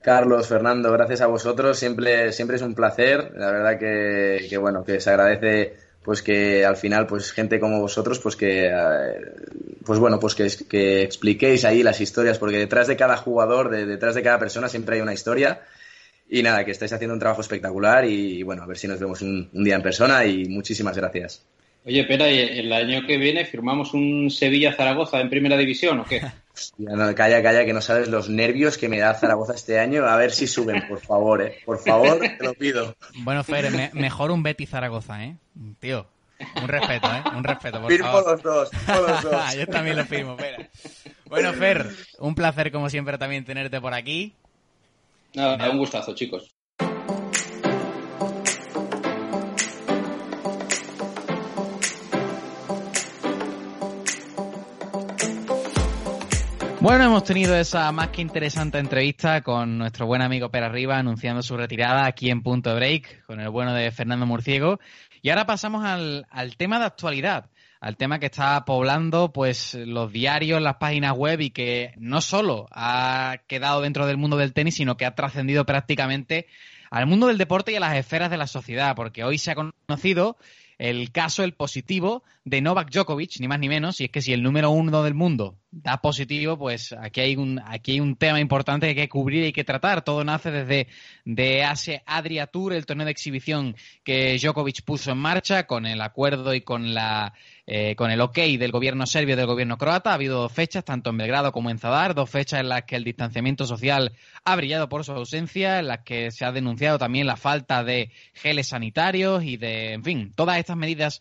Carlos, Fernando, gracias a vosotros. Siempre, siempre es un placer. La verdad que, bueno, que se agradece pues que al final pues gente como vosotros pues que eh, pues bueno pues que, que, expliquéis ahí las historias porque detrás de cada jugador detrás de cada persona siempre hay una historia y nada que estáis haciendo un trabajo espectacular y, bueno a ver si nos vemos un, un día en persona y muchísimas gracias Oye, espera, el año que viene firmamos un Sevilla-Zaragoza en primera división o qué? no, calla, calla, que no sabes los nervios que me da Zaragoza este año. A ver si suben, por favor, ¿eh? Por favor, te lo pido. Bueno, Fer, mejor un Betty-Zaragoza, ¿eh? Tío, un respeto, ¿eh? Un respeto, por firmo los dos, los dos. Yo también lo firmo, espera. Bueno, Fer, un placer como siempre también tenerte por aquí. Nada, un gustazo, chicos. Bueno, hemos tenido esa más que interesante entrevista con nuestro buen amigo Per Arriba anunciando su retirada aquí en Punto Break con el bueno de Fernando Murciego. Y ahora pasamos al, al tema de actualidad, al tema que está poblando pues los diarios, las páginas web y que no solo ha quedado dentro del mundo del tenis, sino que ha trascendido prácticamente al mundo del deporte y a las esferas de la sociedad, porque hoy se ha conocido el caso, el positivo de Novak Djokovic, ni más ni menos, y es que si el número uno del mundo da positivo, pues aquí hay un, aquí hay un tema importante que hay que cubrir y que tratar. Todo nace desde de ese Adria Tour, el torneo de exhibición que Djokovic puso en marcha con el acuerdo y con la eh, con el ok del gobierno serbio y del gobierno croata. Ha habido dos fechas, tanto en Belgrado como en Zadar, dos fechas en las que el distanciamiento social ha brillado por su ausencia, en las que se ha denunciado también la falta de geles sanitarios y de, en fin, todas estas medidas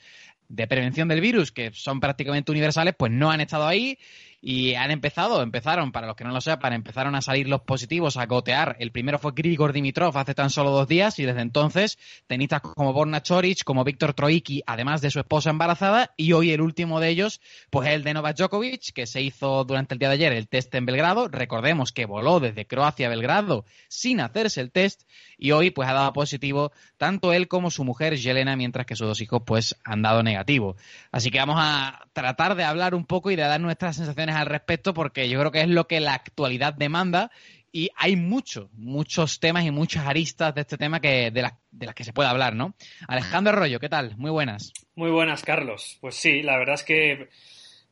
de prevención del virus, que son prácticamente universales, pues no han estado ahí y han empezado, empezaron, para los que no lo sepan, empezaron a salir los positivos, a gotear. El primero fue Grigor Dimitrov hace tan solo dos días y desde entonces tenistas como Borna Choric, como Víctor Troiki, además de su esposa embarazada, y hoy el último de ellos, pues el de Novak Djokovic, que se hizo durante el día de ayer el test en Belgrado. Recordemos que voló desde Croacia a Belgrado sin hacerse el test y hoy pues ha dado positivo tanto él como su mujer Yelena, mientras que sus dos hijos pues han dado negativo. Así que vamos a tratar de hablar un poco y de dar nuestras sensaciones al respecto porque yo creo que es lo que la actualidad demanda y hay muchos, muchos temas y muchas aristas de este tema que de, las que se puede hablar, ¿no? Alejandro Arroyo, ¿qué tal? Muy buenas. Muy buenas, Carlos. Pues sí, la verdad es que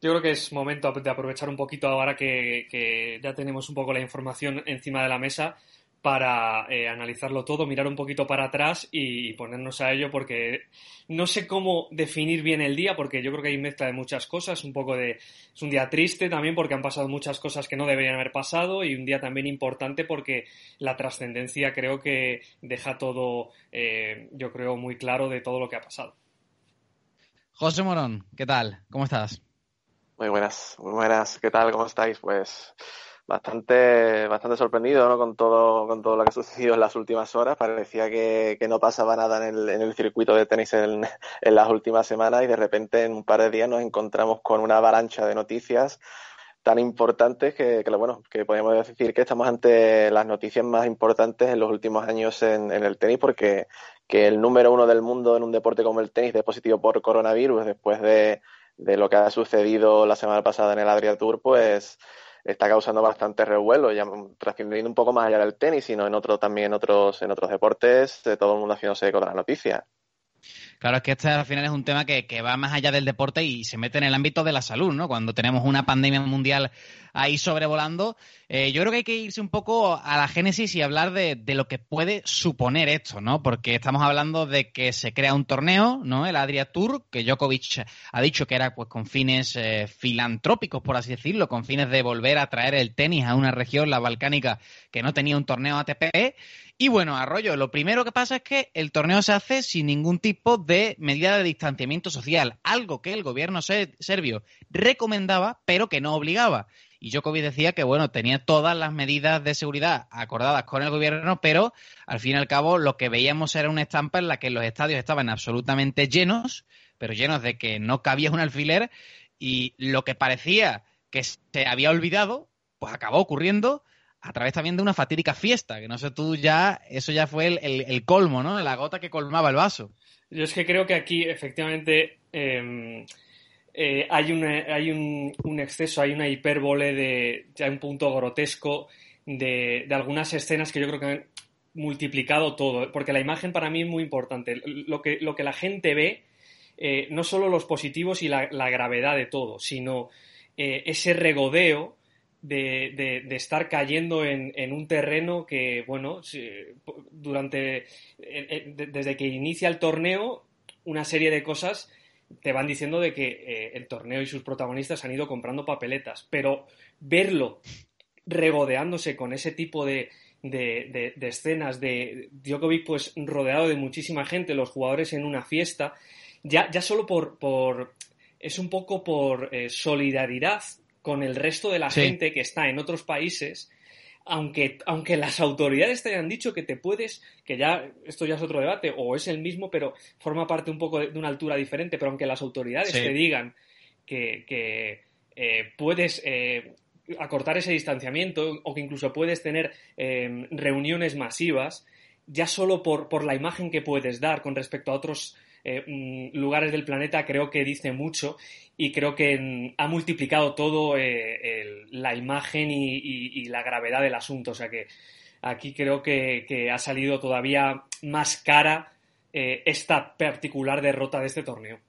yo creo que es momento de aprovechar un poquito ahora que ya tenemos un poco la información encima de la mesa para eh, analizarlo todo, mirar un poquito para atrás y, ponernos a ello porque no sé cómo definir bien el día porque yo creo que hay mezcla de muchas cosas, un poco de... es un día triste también porque han pasado muchas cosas que no deberían haber pasado y un día también importante porque la trascendencia creo que deja todo, eh, yo creo, muy claro de todo lo que ha pasado. José Morón, ¿qué tal? ¿Cómo estás? Muy buenas, muy buenas. ¿Qué tal? ¿Cómo estáis? Pues bastante, bastante sorprendido ¿no? con, todo, con todo lo que ha sucedido en las últimas horas. Parecía que, no pasaba nada en el, en el circuito de tenis en, en, las últimas semanas y de repente en un par de días nos encontramos con una avalancha de noticias tan importantes que, que bueno, que podemos decir que estamos ante las noticias más importantes en los últimos años en, en el tenis porque que el número uno del mundo en un deporte como el tenis de positivo por coronavirus después de, de lo que ha sucedido la semana pasada en el Adria Tour, pues está causando bastante revuelo, ya trascendiendo un poco más allá del tenis, sino en otro también en otros en otros deportes, de todo el mundo haciéndose eco de la noticia. Claro, es que este al final es un tema que, que, va más allá del deporte y se mete en el ámbito de la salud, ¿no? Cuando tenemos una pandemia mundial ahí sobrevolando, eh, yo creo que hay que irse un poco a la génesis y hablar de, lo que puede suponer esto, ¿no? Porque estamos hablando de que se crea un torneo, ¿no? El Adria Tour, que Djokovic ha dicho que era pues con fines eh, filantrópicos, por así decirlo, con fines de volver a traer el tenis a una región, la balcánica, que no tenía un torneo ATP y bueno, Arroyo, lo primero que pasa es que el torneo se hace sin ningún tipo de medida de distanciamiento social, algo que el gobierno serbio recomendaba, pero que no obligaba. Y Djokovic decía que, bueno, tenía todas las medidas de seguridad acordadas con el gobierno, pero al fin y al cabo lo que veíamos era una estampa en la que los estadios estaban absolutamente llenos, pero llenos de que no cabía un alfiler, y lo que parecía que se había olvidado, pues acabó ocurriendo a través también de una fatídica fiesta, que no sé tú ya, eso ya fue el, colmo, ¿no? La gota que colmaba el vaso. Yo es que creo que aquí efectivamente em, eh, hay, hay un, exceso, hay una hipérbole de ya un punto grotesco de, algunas escenas que yo creo que han multiplicado todo, porque la imagen para mí es muy importante. Lo que, lo que la gente ve, eh, no solo los positivos y la, gravedad de todo, sino eh, ese regodeo de, de, estar cayendo en, en, un terreno que, bueno, durante, desde que inicia el torneo, una serie de cosas te van diciendo de que eh, el torneo y sus protagonistas han ido comprando papeletas, pero verlo regodeándose con ese tipo de, de, de, escenas de Djokovic pues rodeado de muchísima gente, los jugadores en una fiesta, ya, ya solo por, por es un poco por eh, solidaridad con el resto de la gente que está en otros países, aunque, aunque las autoridades te hayan dicho que te puedes, que ya esto ya es otro debate, o es el mismo, pero forma parte un poco de, una altura diferente, pero aunque las autoridades te digan que, que eh, puedes eh, acortar ese distanciamiento o que incluso puedes tener eh, reuniones masivas, ya solo por, por la imagen que puedes dar con respecto a otros eh, mm, lugares del planeta creo que dice mucho y creo que mm, ha multiplicado todo eh, la imagen y, la gravedad del asunto. O sea que aquí creo que, ha salido todavía más cara eh, esta particular derrota de este torneo.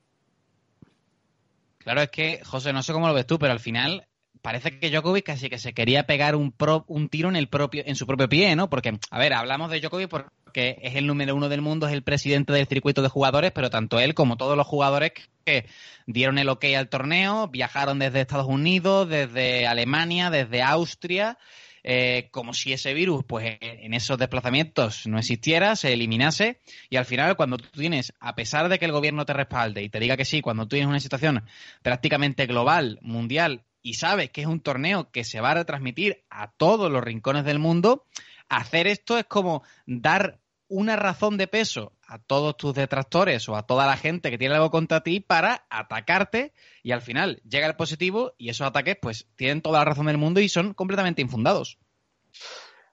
Claro, es que, José, no sé cómo lo ves tú, pero al final parece que Djokovic casi que se quería pegar un, un tiro en, el propio, en su propio pie, ¿no? Porque, a ver, hablamos de Djokovic porque es el número uno del mundo, es el presidente del circuito de jugadores, pero tanto él como todos los jugadores que dieron el ok al torneo, viajaron desde Estados Unidos, desde Alemania, desde Austria, eh, como si ese virus, pues en esos desplazamientos no existiera, se eliminase, y al final cuando tú tienes, a pesar de que el gobierno te respalde y te diga que sí, cuando tú tienes una situación prácticamente global, mundial, y sabes que es un torneo que se va a retransmitir a todos los rincones del mundo, hacer esto es como dar una razón de peso a todos tus detractores o a toda la gente que tiene algo contra ti para atacarte y al final llega el positivo y esos ataques pues tienen toda la razón del mundo y son completamente infundados.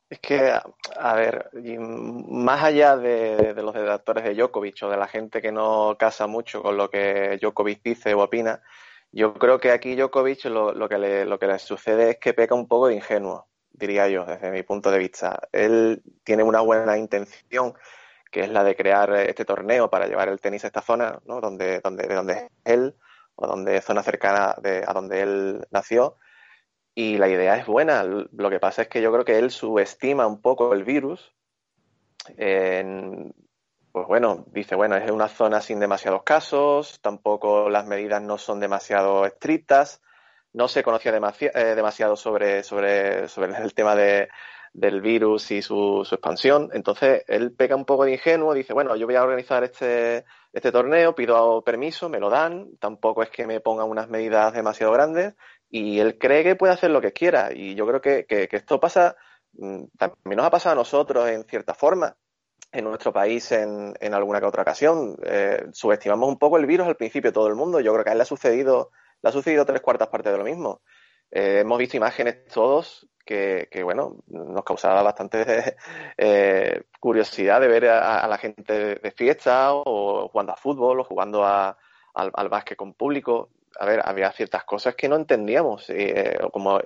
Es que, a ver, más allá de, los detractores de Djokovic o de la gente que no casa mucho con lo que Djokovic dice o opina, yo creo que aquí Djokovic lo, lo, que le, lo que le sucede es que peca un poco de ingenuo, diría yo, desde mi punto de vista. Él tiene una buena intención, que es la de crear este torneo para llevar el tenis a esta zona, ¿no? donde, donde, de donde es él, o donde zona cercana de, a donde él nació. y la idea es buena. Lo que pasa es que yo creo que él subestima un poco el virus. pues bueno, dice, bueno, es una zona sin demasiados casos, tampoco las medidas no son demasiado estrictas, no se conocía eh, demasiado sobre, sobre, sobre el tema de, del virus y su, su, expansión. Entonces, él pega un poco de ingenuo, dice, bueno, yo voy a organizar este, este torneo, pido permiso, me lo dan, tampoco es que me pongan unas medidas demasiado grandes y él cree que puede hacer lo que quiera. Y yo creo que, que, esto pasa, mm, también nos ha pasado a nosotros en cierta forma, en nuestro país en, en alguna que otra ocasión. Eh, subestimamos un poco el virus al principio todo el mundo. Yo creo que a él le ha sucedido, le ha sucedido tres cuartas partes de lo mismo. Eh, hemos visto imágenes todos que, bueno, nos causaba bastante eh, curiosidad de ver a, la gente de fiesta o jugando a fútbol o jugando a, al, al básquet con público a ver, había ciertas cosas que no entendíamos, eh, como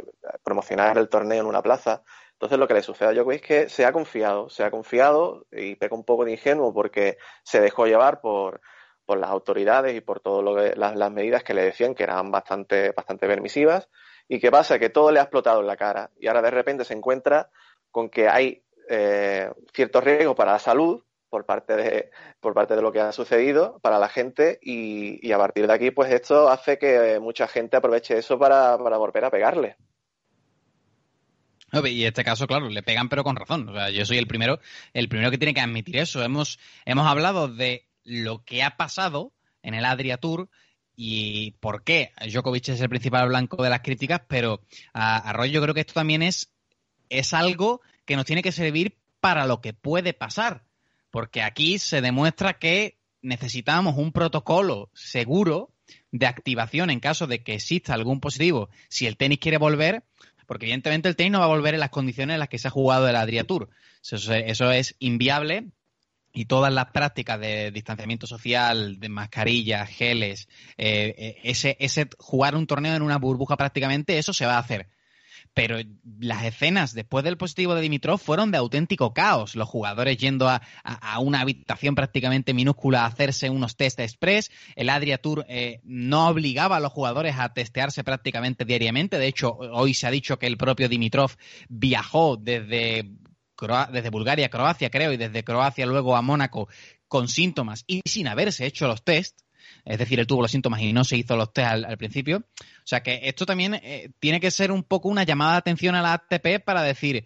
promocionar el torneo en una plaza. Entonces lo que le sucede a Djokovic es que se ha confiado, se ha confiado y pega un poco de ingenuo porque se dejó llevar por, por las autoridades y por todas las, medidas que le decían que eran bastante, bastante permisivas. ¿Y qué pasa? Que todo le ha explotado en la cara y ahora de repente se encuentra con que hay eh, ciertos riesgos para la salud por parte de, por parte de lo que ha sucedido para la gente y, a partir de aquí pues esto hace que mucha gente aproveche eso para, volver a pegarle. Y este caso, claro, le pegan pero con razón. O sea, yo soy el primero, el primero que tiene que admitir eso. Hemos, hemos hablado de lo que ha pasado en el Adria Tour y por qué Djokovic es el principal blanco de las críticas, pero a, a Roy yo creo que esto también es, es algo que nos tiene que servir para lo que puede pasar porque aquí se demuestra que necesitamos un protocolo seguro de activación en caso de que exista algún positivo si el tenis quiere volver, porque evidentemente el tenis no va a volver en las condiciones en las que se ha jugado el Adria Tour. Eso, es inviable y todas las prácticas de distanciamiento social, de mascarillas, geles, eh, eh, ese, ese jugar un torneo en una burbuja prácticamente, eso se va a hacer pero las escenas después del positivo de Dimitrov fueron de auténtico caos. Los jugadores yendo a, una habitación prácticamente minúscula a hacerse unos test express. El Adria Tour eh, no obligaba a los jugadores a testearse prácticamente diariamente. De hecho, hoy se ha dicho que el propio Dimitrov viajó desde, desde Bulgaria a Croacia, creo, y desde Croacia luego a Mónaco con síntomas y sin haberse hecho los test. Es decir, él tuvo los síntomas y no se hizo los test al, principio. O sea que esto también eh, tiene que ser un poco una llamada de atención a la ATP para decir,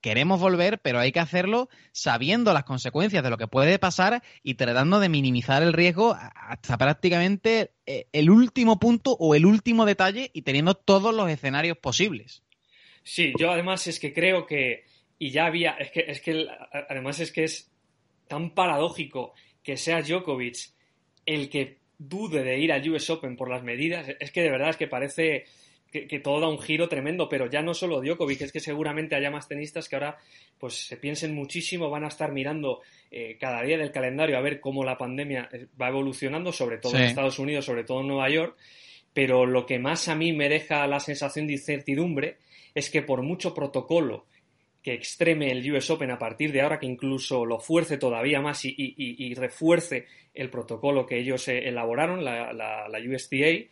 queremos volver, pero hay que hacerlo sabiendo las consecuencias de lo que puede pasar y tratando de minimizar el riesgo hasta prácticamente eh, el último punto o el último detalle y teniendo todos los escenarios posibles. Sí, yo además es que creo que, y ya había, es que, es que además es que es tan paradójico que sea Djokovic el que dude de ir al US Open por las medidas, es que de verdad es que parece que, todo da un giro tremendo, pero ya no solo Djokovic, es que seguramente haya más tenistas que ahora pues se piensen muchísimo, van a estar mirando eh, cada día del calendario a ver cómo la pandemia eh, va evolucionando, sobre todo en Estados Unidos, sobre todo en Nueva York, pero lo que más a mí me deja la sensación de incertidumbre es que por mucho protocolo que extreme el US Open a partir de ahora, que incluso lo fuerce todavía más y, refuerce el protocolo que ellos eh, elaboraron, la, la, USDA,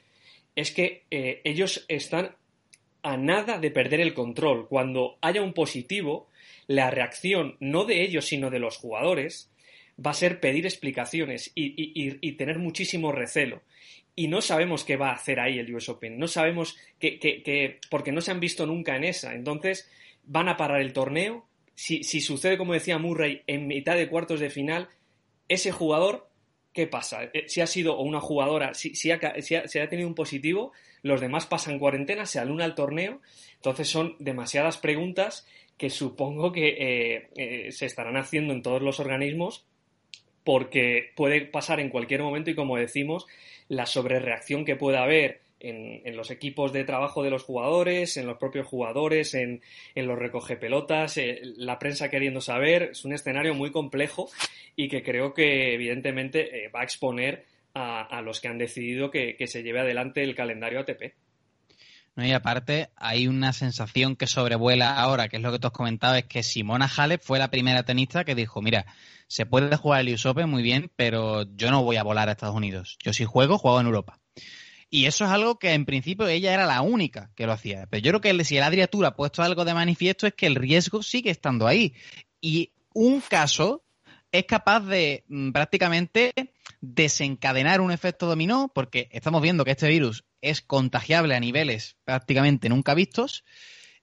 es que eh, ellos están a nada de perder el control. Cuando haya un positivo, la reacción no de ellos, sino de los jugadores, va a ser pedir explicaciones y, tener muchísimo recelo. Y no sabemos qué va a hacer ahí el US Open. No sabemos qué, porque no se han visto nunca en esa. Entonces, van a parar el torneo. Si, sucede, como decía Murray, en mitad de cuartos de final, ese jugador, ¿qué pasa? Eh, si ha sido una jugadora, si, si, ha, ha, tenido un positivo, los demás pasan cuarentena, se aluna al torneo. Entonces son demasiadas preguntas que supongo que eh, eh, se estarán haciendo en todos los organismos porque puede pasar en cualquier momento y como decimos, la sobrereacción que pueda haber en, los equipos de trabajo de los jugadores, en los propios jugadores, en, los recoge pelotas, eh, la prensa queriendo saber. Es un escenario muy complejo y que creo que evidentemente eh, va a exponer a, los que han decidido que, se lleve adelante el calendario ATP. y aparte, hay una sensación que sobrevuela ahora, que es lo que tú has comentado, es que Simona Halep fue la primera tenista que dijo, mira, se puede jugar el US Open muy bien, pero yo no voy a volar a Estados Unidos. Yo si juego, juego en Europa. Y eso es algo que en principio ella era la única que lo hacía. Pero yo creo que si el Adria Tour ha puesto algo de manifiesto es que el riesgo sigue estando ahí. Y un caso es capaz de mm, prácticamente desencadenar un efecto dominó, porque estamos viendo que este virus es contagiable a niveles prácticamente nunca vistos.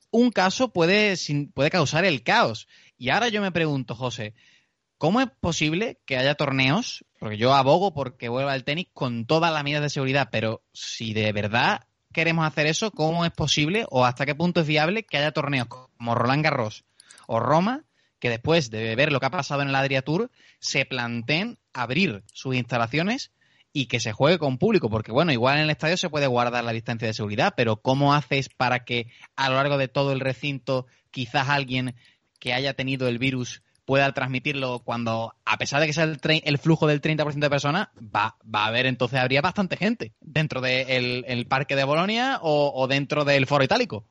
Un caso puede, puede causar el caos. Y ahora yo me pregunto, José, ¿Cómo es posible que haya torneos? Porque yo abogo porque vuelva el tenis con todas las medidas de seguridad, pero si de verdad queremos hacer eso, ¿cómo es posible o hasta qué punto es viable que haya torneos como Roland Garros o Roma que después de ver lo que ha pasado en el Adria Tour se planteen abrir sus instalaciones y que se juegue con público, porque bueno, igual en el estadio se puede guardar la distancia de seguridad, pero ¿cómo haces para que a lo largo de todo el recinto quizás alguien que haya tenido el virus pueda transmitirlo cuando, a pesar de que sea el, flujo del 30% de personas, va, va a haber, entonces habría bastante gente dentro del el parque de Bolonia o, dentro del foro itálico.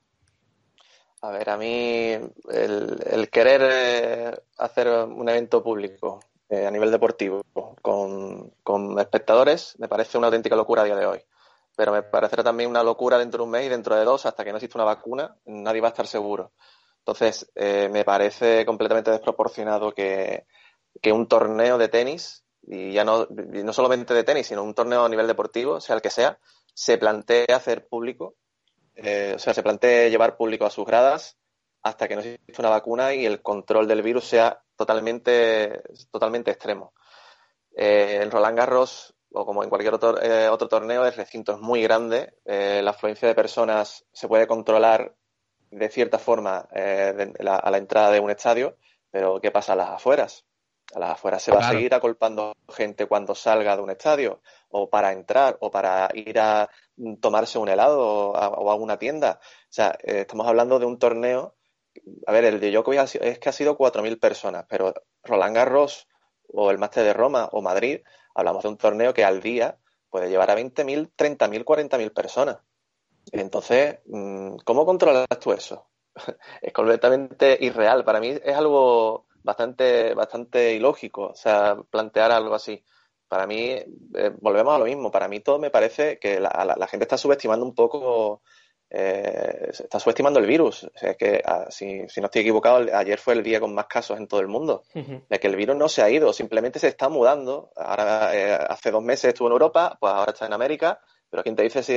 A ver, a mí el, querer eh, hacer un evento público eh, a nivel deportivo con, con, espectadores me parece una auténtica locura a día de hoy. Pero me parecerá también una locura dentro de un mes y dentro de dos, hasta que no exista una vacuna, nadie va a estar seguro. Entonces, eh, me parece completamente desproporcionado que, un torneo de tenis, y ya no, no solamente de tenis, sino un torneo a nivel deportivo, sea el que sea, se plantee hacer público, eh, o sea, se plantee llevar público a sus gradas hasta que no exista una vacuna y el control del virus sea totalmente, totalmente extremo. Eh, en Roland Garros, o como en cualquier otro, otro torneo, el recinto es muy grande, la afluencia de personas se puede controlar de cierta forma eh, a la entrada de un estadio, pero ¿qué pasa a las afueras? A las afueras se va a seguir acolpando gente cuando salga de un estadio, o para entrar, o para ir a tomarse un helado o a, una tienda. O sea, eh, estamos hablando de un torneo. A ver, el de Djokovic es que ha sido 4.000 personas, pero Roland Garros o el Máster de Roma o Madrid, hablamos de un torneo que al día puede llevar a 20.000, 30.000, 40.000 personas. Entonces, mm, ¿cómo controlas tú eso? es completamente irreal. Para mí es algo bastante, bastante ilógico, o sea, plantear algo así. Para mí, eh, volvemos a lo mismo. Para mí todo me parece que la, gente está subestimando un poco, eh, está subestimando el virus. O sea, que ah, si, no estoy equivocado, ayer fue el día con más casos en todo el mundo. De que el virus no se ha ido, simplemente se está mudando. Ahora, eh, hace dos meses estuvo en Europa, pues ahora está en América. Pero ¿quién te dice si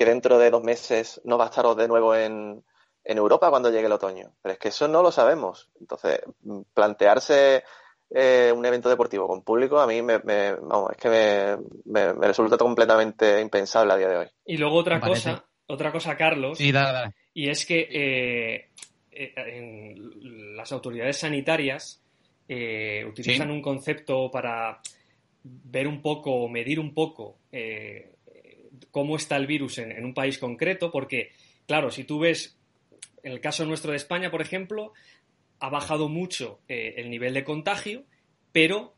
que dentro de dos meses no va a estar de nuevo en, Europa cuando llegue el otoño. Pero es que eso no lo sabemos. Entonces, plantearse eh, un evento deportivo con público a mí me, vamos, es que me, resulta completamente impensable a día de hoy. Y luego otra cosa, otra cosa, Carlos, y es que eh, eh, las autoridades sanitarias utilizan un concepto para ver un poco, medir un poco cómo está el virus en, un país concreto, porque, claro, si tú ves, en el caso nuestro de España, por ejemplo, ha bajado mucho eh, el nivel de contagio, pero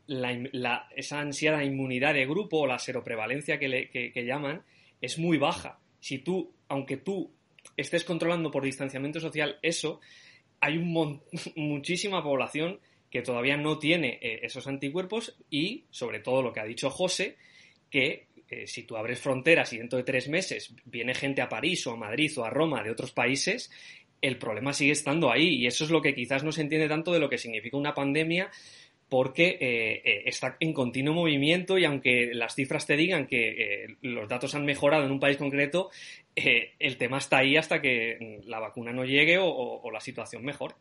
esa ansiada inmunidad de grupo o la seroprevalencia que, llaman es muy baja. Si tú, aunque tú estés controlando por distanciamiento social eso, hay muchísima población que todavía no tiene eh, esos anticuerpos y, sobre todo lo que ha dicho José, que eh, si tú abres fronteras y dentro de tres meses viene gente a París o a Madrid o a Roma de otros países, el problema sigue estando ahí. Y eso es lo que quizás no se entiende tanto de lo que significa una pandemia porque eh, eh, está en continuo movimiento y aunque las cifras te digan que los datos han mejorado en un país concreto, el tema está ahí hasta que la vacuna no llegue o, o la situación mejore.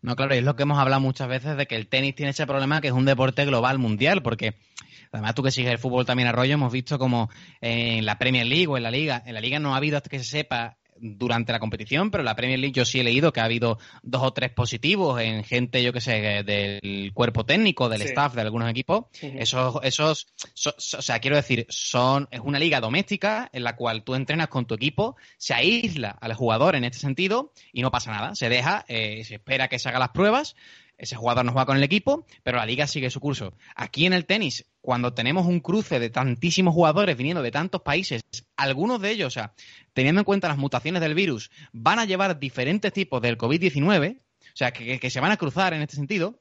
No, claro, y es lo que hemos hablado muchas veces de que el tenis tiene ese problema que es un deporte global mundial, porque Además, tú que sigues el fútbol también arroyo, hemos visto como en la Premier League o en la Liga, en la Liga no ha habido hasta que se sepa durante la competición, pero en la Premier League yo sí he leído que ha habido dos o tres positivos en gente, yo que sé, del cuerpo técnico, del staff de algunos equipos. Esos, esos, o sea, quiero decir, son, es una liga doméstica en la cual tú entrenas con tu equipo, se aísla al jugador en este sentido y no pasa nada. Se deja, eh, se espera que se haga las pruebas ese jugador no juega con el equipo, pero la liga sigue su curso. Aquí en el tenis, cuando tenemos un cruce de tantísimos jugadores viniendo de tantos países, algunos de ellos, o sea, teniendo en cuenta las mutaciones del virus, van a llevar diferentes tipos del COVID-19, o sea, que, se van a cruzar en este sentido.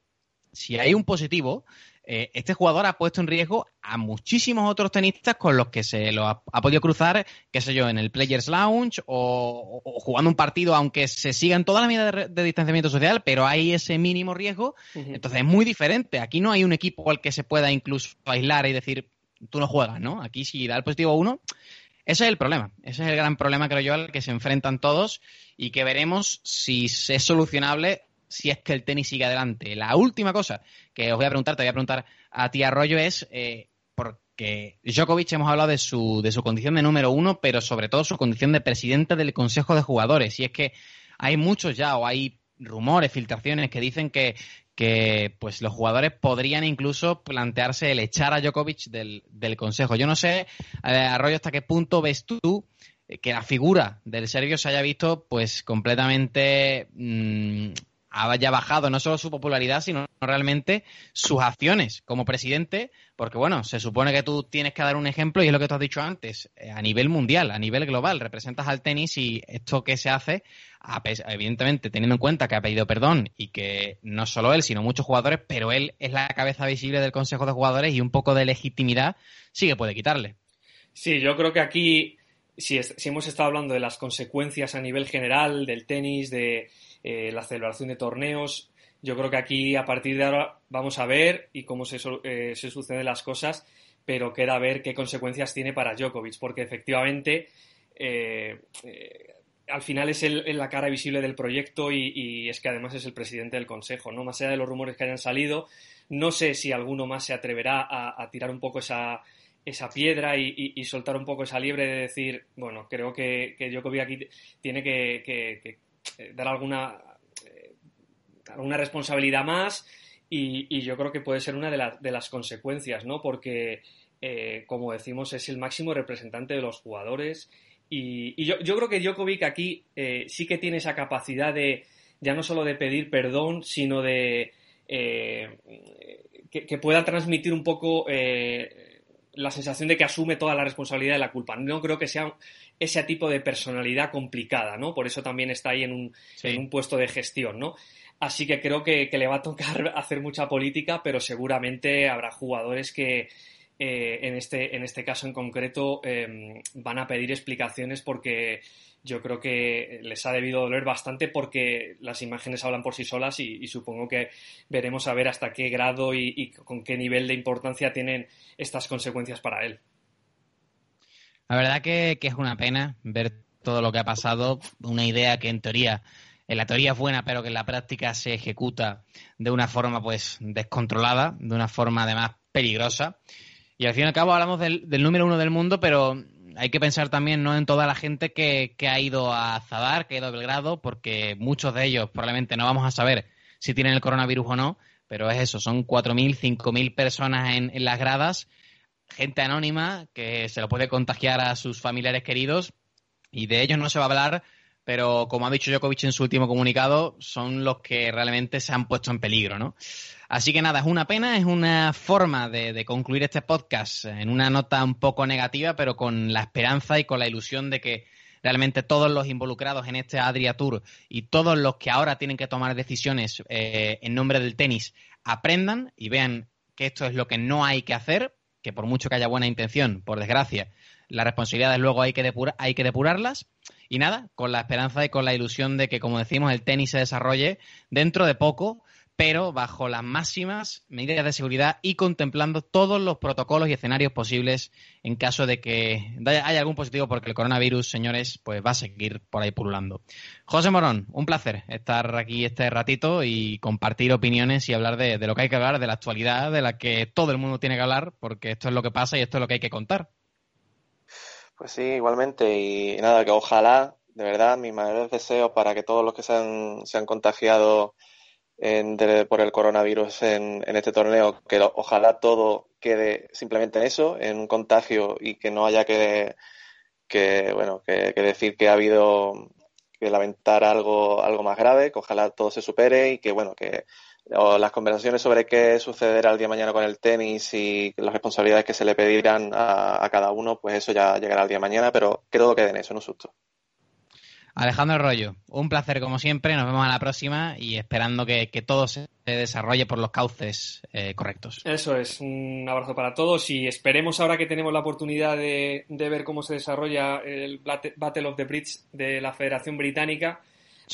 Si hay un positivo, eh, este jugador ha puesto en riesgo a muchísimos otros tenistas con los que se lo ha, podido cruzar, qué sé yo, en el Players Lounge o, jugando un partido, aunque se sigan todas las medidas de, distanciamiento social, pero hay ese mínimo riesgo. Entonces es muy diferente. Aquí no hay un equipo al que se pueda incluso aislar y decir, tú no juegas, ¿no? Aquí si da el positivo uno, ese es el problema. Ese es el gran problema, creo yo, al que se enfrentan todos y que veremos si es solucionable si es que el tenis sigue adelante. La última cosa que os voy a preguntar, te voy a preguntar a ti, Arroyo, es eh, porque Djokovic hemos hablado de su, de su condición de número uno, pero sobre todo su condición de presidente del Consejo de Jugadores. Y es que hay muchos ya, o hay rumores, filtraciones que dicen que, que pues los jugadores podrían incluso plantearse el echar a Djokovic del, del Consejo. Yo no sé, eh, Arroyo, hasta qué punto ves tú que la figura del serbio se haya visto pues completamente mm, haya bajado no solo su popularidad, sino realmente sus acciones como presidente, porque bueno, se supone que tú tienes que dar un ejemplo y es lo que tú has dicho antes, eh, a nivel mundial, a nivel global, representas al tenis y esto que se hace, evidentemente teniendo en cuenta que ha pedido perdón y que no solo él, sino muchos jugadores, pero él es la cabeza visible del Consejo de Jugadores y un poco de legitimidad sí que puede quitarle. Sí, yo creo que aquí, si, si hemos estado hablando de las consecuencias a nivel general del tenis, de eh, la celebración de torneos. Yo creo que aquí a partir de ahora vamos a ver y cómo se, eh, se suceden las cosas, pero queda ver qué consecuencias tiene para Djokovic, porque efectivamente eh, al final es el, la cara visible del proyecto y, es que además es el presidente del consejo, ¿no? Más allá de los rumores que hayan salido, no sé si alguno más se atreverá a, tirar un poco esa, esa piedra y, soltar un poco esa liebre de decir, bueno, creo que, que Djokovic aquí tiene que, eh, dar alguna, eh, responsabilidad más y, yo creo que puede ser una de, las consecuencias, ¿no? Porque, eh, como decimos, es el máximo representante de los jugadores y, yo, creo que Djokovic aquí sí que tiene esa capacidad de, ya no solo de pedir perdón, sino de que, pueda transmitir un poco la sensación de que asume toda la responsabilidad de la culpa. No creo que sea ese tipo de personalidad complicada, ¿no? Por eso también está ahí en un, en un puesto de gestión, ¿no? Así que creo que, le va a tocar hacer mucha política, pero seguramente habrá jugadores que eh, en, este, en este caso en concreto em, van a pedir explicaciones porque yo creo que les ha debido doler bastante porque las imágenes hablan por sí solas y, supongo que veremos a ver hasta qué grado y, con qué nivel de importancia tienen estas consecuencias para él. La verdad que, es una pena ver todo lo que ha pasado, una idea que en teoría, en la teoría es buena, pero que en la práctica se ejecuta de una forma pues descontrolada, de una forma además peligrosa. Y al fin y al cabo hablamos del, del número uno del mundo, pero hay que pensar también no en toda la gente que, ha ido a Zadar, que ha ido a Belgrado, porque muchos de ellos probablemente no vamos a saber si tienen el coronavirus o no, pero es eso, son 4.000, 5.000 personas en las gradas, gente anónima que se lo puede contagiar a sus familiares queridos y de ellos no se va a hablar, pero como ha dicho Djokovic en su último comunicado, son los que realmente se han puesto en peligro, ¿no? Así que nada, es una pena, es una forma de, concluir este podcast en una nota un poco negativa, pero con la esperanza y con la ilusión de que realmente todos los involucrados en este Adria Tour y todos los que ahora tienen que tomar decisiones eh, en nombre del tenis aprendan y vean que esto es lo que no hay que hacer, que por mucho que haya buena intención, por desgracia, las responsabilidades luego hay que, hay que depurarlas. Y nada, con la esperanza y con la ilusión de que, como decimos, el tenis se desarrolle dentro de poco pero bajo las máximas medidas de seguridad y contemplando todos los protocolos y escenarios posibles en caso de que haya algún positivo, porque el coronavirus, señores, pues va a seguir por ahí pululando. José Morón, un placer estar aquí este ratito y compartir opiniones y hablar de, lo que hay que hablar, de la actualidad, de la que todo el mundo tiene que hablar, porque esto es lo que pasa y esto es lo que hay que contar. Pues sí, igualmente, y nada, que ojalá, de verdad, mi mayor deseo para que todos los que se han, se han contagiado por el coronavirus en, este torneo, que ojalá todo quede simplemente en eso, en un contagio y que no haya que, que bueno, que, decir que ha habido que lamentar algo, algo más grave, que ojalá todo se supere y que bueno, que las conversaciones sobre qué sucederá el día de mañana con el tenis y las responsabilidades que se le pedirán a, a cada uno, pues eso ya llegará el día de mañana, pero que todo quede en eso, no susto. Alejandro Rollo, un placer como siempre, nos vemos a la próxima y esperando que, todo se desarrolle por los cauces eh, correctos. Eso es, un abrazo para todos y esperemos ahora que tenemos la oportunidad de, ver cómo se desarrolla el Battle of the Bridge de la Federación Británica,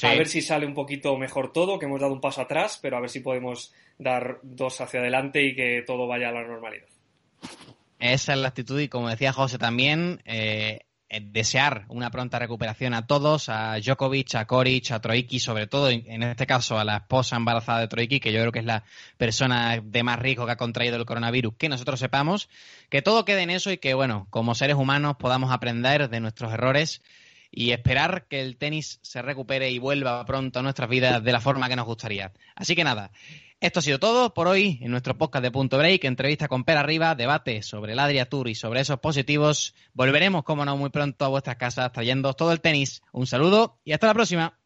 a ver si sale un poquito mejor todo, que hemos dado un paso atrás, pero a ver si podemos dar dos hacia adelante y que todo vaya a la normalidad. Esa es la actitud y como decía José también, eh, desear una pronta recuperación a todos, a Djokovic, a Koric, a Troiki, sobre todo en este caso a la esposa embarazada de Troiki, que yo creo que es la persona de más riesgo que ha contraído el coronavirus, que nosotros sepamos, que todo quede en eso y que, bueno, como seres humanos podamos aprender de nuestros errores y esperar que el tenis se recupere y vuelva pronto a nuestras vidas de la forma que nos gustaría. Así que nada, esto ha sido todo por hoy en nuestro podcast de Punto Break, entrevista con Per Arriba, debate sobre el Adria Tour y sobre esos positivos. Volveremos, como no, muy pronto a vuestras casas trayendo todo el tenis. Un saludo y hasta la próxima.